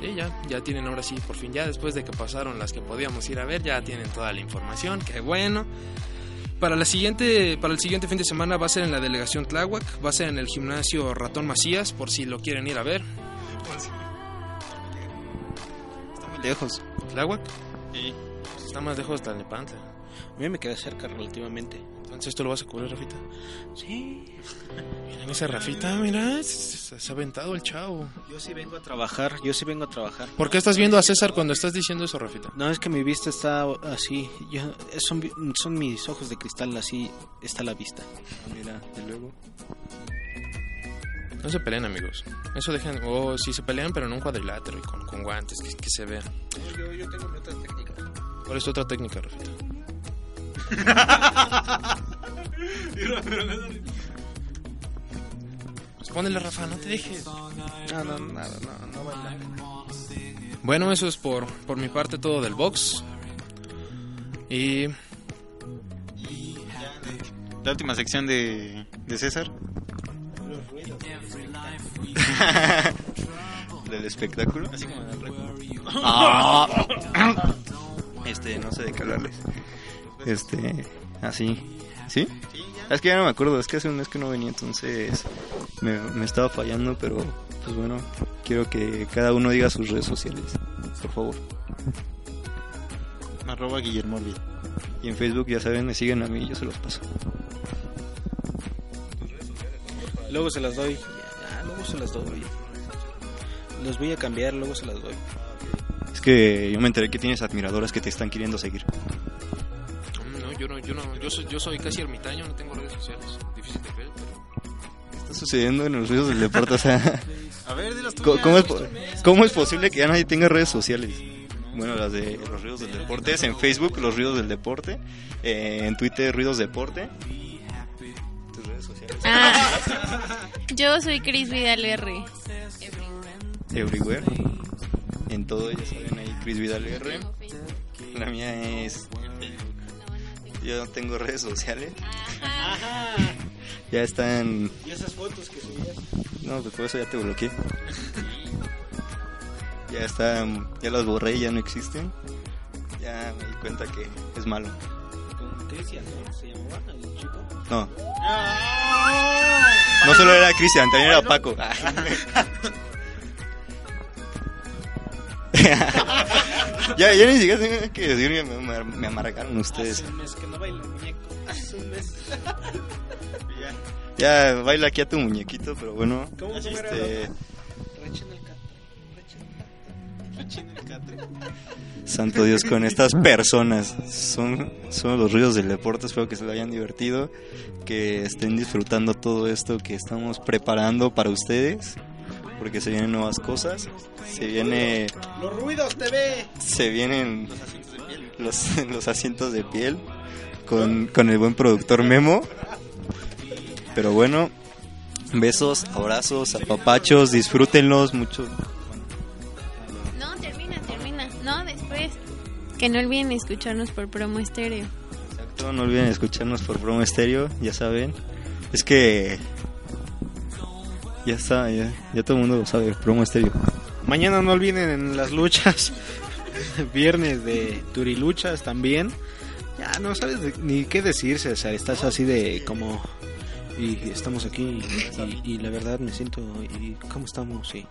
sí, ya, ya tienen ahora sí, por fin, ya después de que pasaron las que podíamos ir a ver, ya tienen toda la información, qué bueno. Para, la siguiente, para el siguiente fin de semana va a ser en la delegación Tláhuac, va a ser en el gimnasio Ratón Macías, por si lo quieren ir a ver. Está muy lejos. ¿Tláhuac? Sí. Pues está más lejos de Tlalnepantla. A mí me queda cerca relativamente. Entonces, ¿tú lo vas a cubrir, Rafita? Sí. Miren ese Rafita, mira, se, ha aventado el chavo. Yo sí vengo a trabajar, yo sí vengo a trabajar. ¿Por qué estás viendo a César cuando estás diciendo eso, Rafita? No, es que mi vista está así. Yo, son, son mis ojos de cristal, así está la vista. Mira, y luego. No se peleen, amigos. Eso dejan. O si se pelean, pero en un cuadrilátero y con, con guantes, que, que se vea. Yo, yo tengo mi otra técnica. ¿Cuál es tu otra técnica, Rafita? Respóndele, Rafa, no te dejes. No, no, nada, no, no vale la pena. Bueno, eso es por, por mi parte todo del box. Y. La última sección de, de César. Del espectáculo. Así como en el. Ah. Este, no sé de qué hablarles. Este, así. ¿Sí? Es que ya no me acuerdo, es que hace un mes que no venía, entonces me, me estaba fallando, pero pues bueno, quiero que cada uno diga sus redes sociales, por favor. Arroba Guillermo. Y en Facebook, ya saben, me siguen a mí y yo se los paso. Luego se las doy. Ya, luego se las doy. Los voy a cambiar, luego se las doy. Es que yo me enteré que tienes admiradoras que te están queriendo seguir. Yo no, yo no, yo soy, yo soy casi ermitaño, no tengo redes sociales, difícil de ver, pero... ¿Qué está sucediendo en los ruidos del deporte? O sea, A ver, dilas tú. ¿cómo, es, pues, tú me- cómo es posible que ya nadie tenga redes sociales? Bueno, las de los ruidos del deporte es en Facebook, los ruidos del deporte, eh, en Twitter, ruidos deporte. Tus redes sociales. Ah, yo soy Cris Vidal R. Everywhere. En todo, ya saben, ahí Chris Vidal R. La mía es. Yo no tengo redes sociales. Ya están. ¿Y esas fotos que subías? No, pues por eso ya te bloqueé. Ya están. Ya las borré, ya no existen. Ya me di cuenta que es malo. Con Cristian, ¿no? ¿Se llamaba el chico? No. No solo era Cristian, también era Paco. ya, ya ni siquiera tengo que decir, me, me, me amargaron ustedes. Hace un mes que no muñeco. Hace un mes. Ya baila aquí a tu muñequito, pero bueno. ¿Cómo se llama? Este, Rechina el catre. Rechina el catre. santo Dios, con estas personas. Son, son los ruidos del deporte. Espero que se lo hayan divertido. Que estén disfrutando todo esto que estamos preparando para ustedes. Porque se vienen nuevas cosas. Se viene. Los ruidos TV. Se vienen los, los asientos de piel. Con, con el buen productor Memo. Pero bueno. Besos, abrazos, apapachos, disfrútenlos mucho. No, termina, termina. No, después. Que no olviden escucharnos por promo estéreo. Exacto, no olviden escucharnos por Promo Estéreo, ya saben. Es que ya está, ya, todo el mundo sabe, Promo. Mañana no olviden en las luchas. Viernes de Turiluchas también. Ya no sabes ni qué decirse, o sea, estás así de como y estamos aquí y, la verdad me siento y cómo estamos y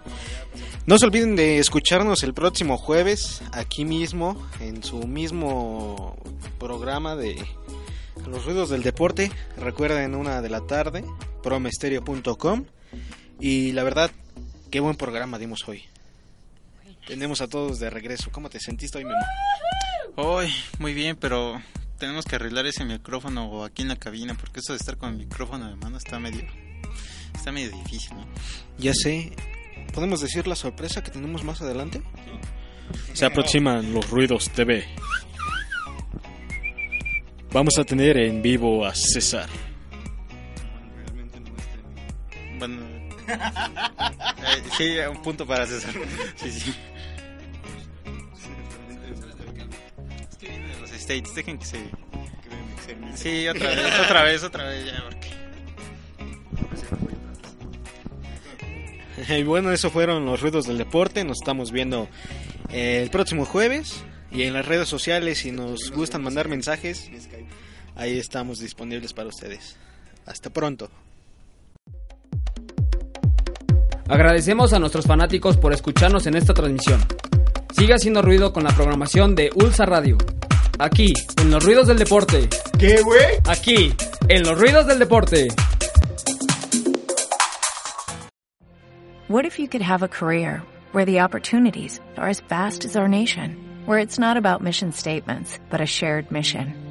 no se olviden de escucharnos el próximo jueves aquí mismo en su mismo programa de los ruidos del deporte recuerden una de la tarde promestereo.com y la verdad qué buen programa dimos hoy tenemos a todos de regreso cómo te sentiste hoy Memo? Hoy, muy bien, pero tenemos que arreglar ese micrófono aquí en la cabina, porque eso de estar con el micrófono de mano está medio, está medio difícil, ¿no? Ya sé. ¿Podemos decir la sorpresa que tenemos más adelante? Se aproximan los ruidos TV. Vamos a tener en vivo a César. Bueno, eh, sí, un punto para César. Sí, sí. Es que los States, dejen que se... Sí, otra vez, otra vez, otra vez, ya, porque... Y bueno, eso fueron los ruidos del deporte. Nos estamos viendo el próximo jueves. Y en las redes sociales, si nos gustan mandar mensajes, ahí estamos disponibles para ustedes. Hasta pronto. Agradecemos a nuestros fanáticos por escucharnos en esta transmisión. Sigue haciendo ruido con la programación de Ulsa Radio. Aquí, en los ruidos del deporte. ¿Qué, güey? Aquí, en los ruidos del deporte. What if you could have a career where the opportunities are as vast as our nation, where it's not about mission statements, but a shared mission?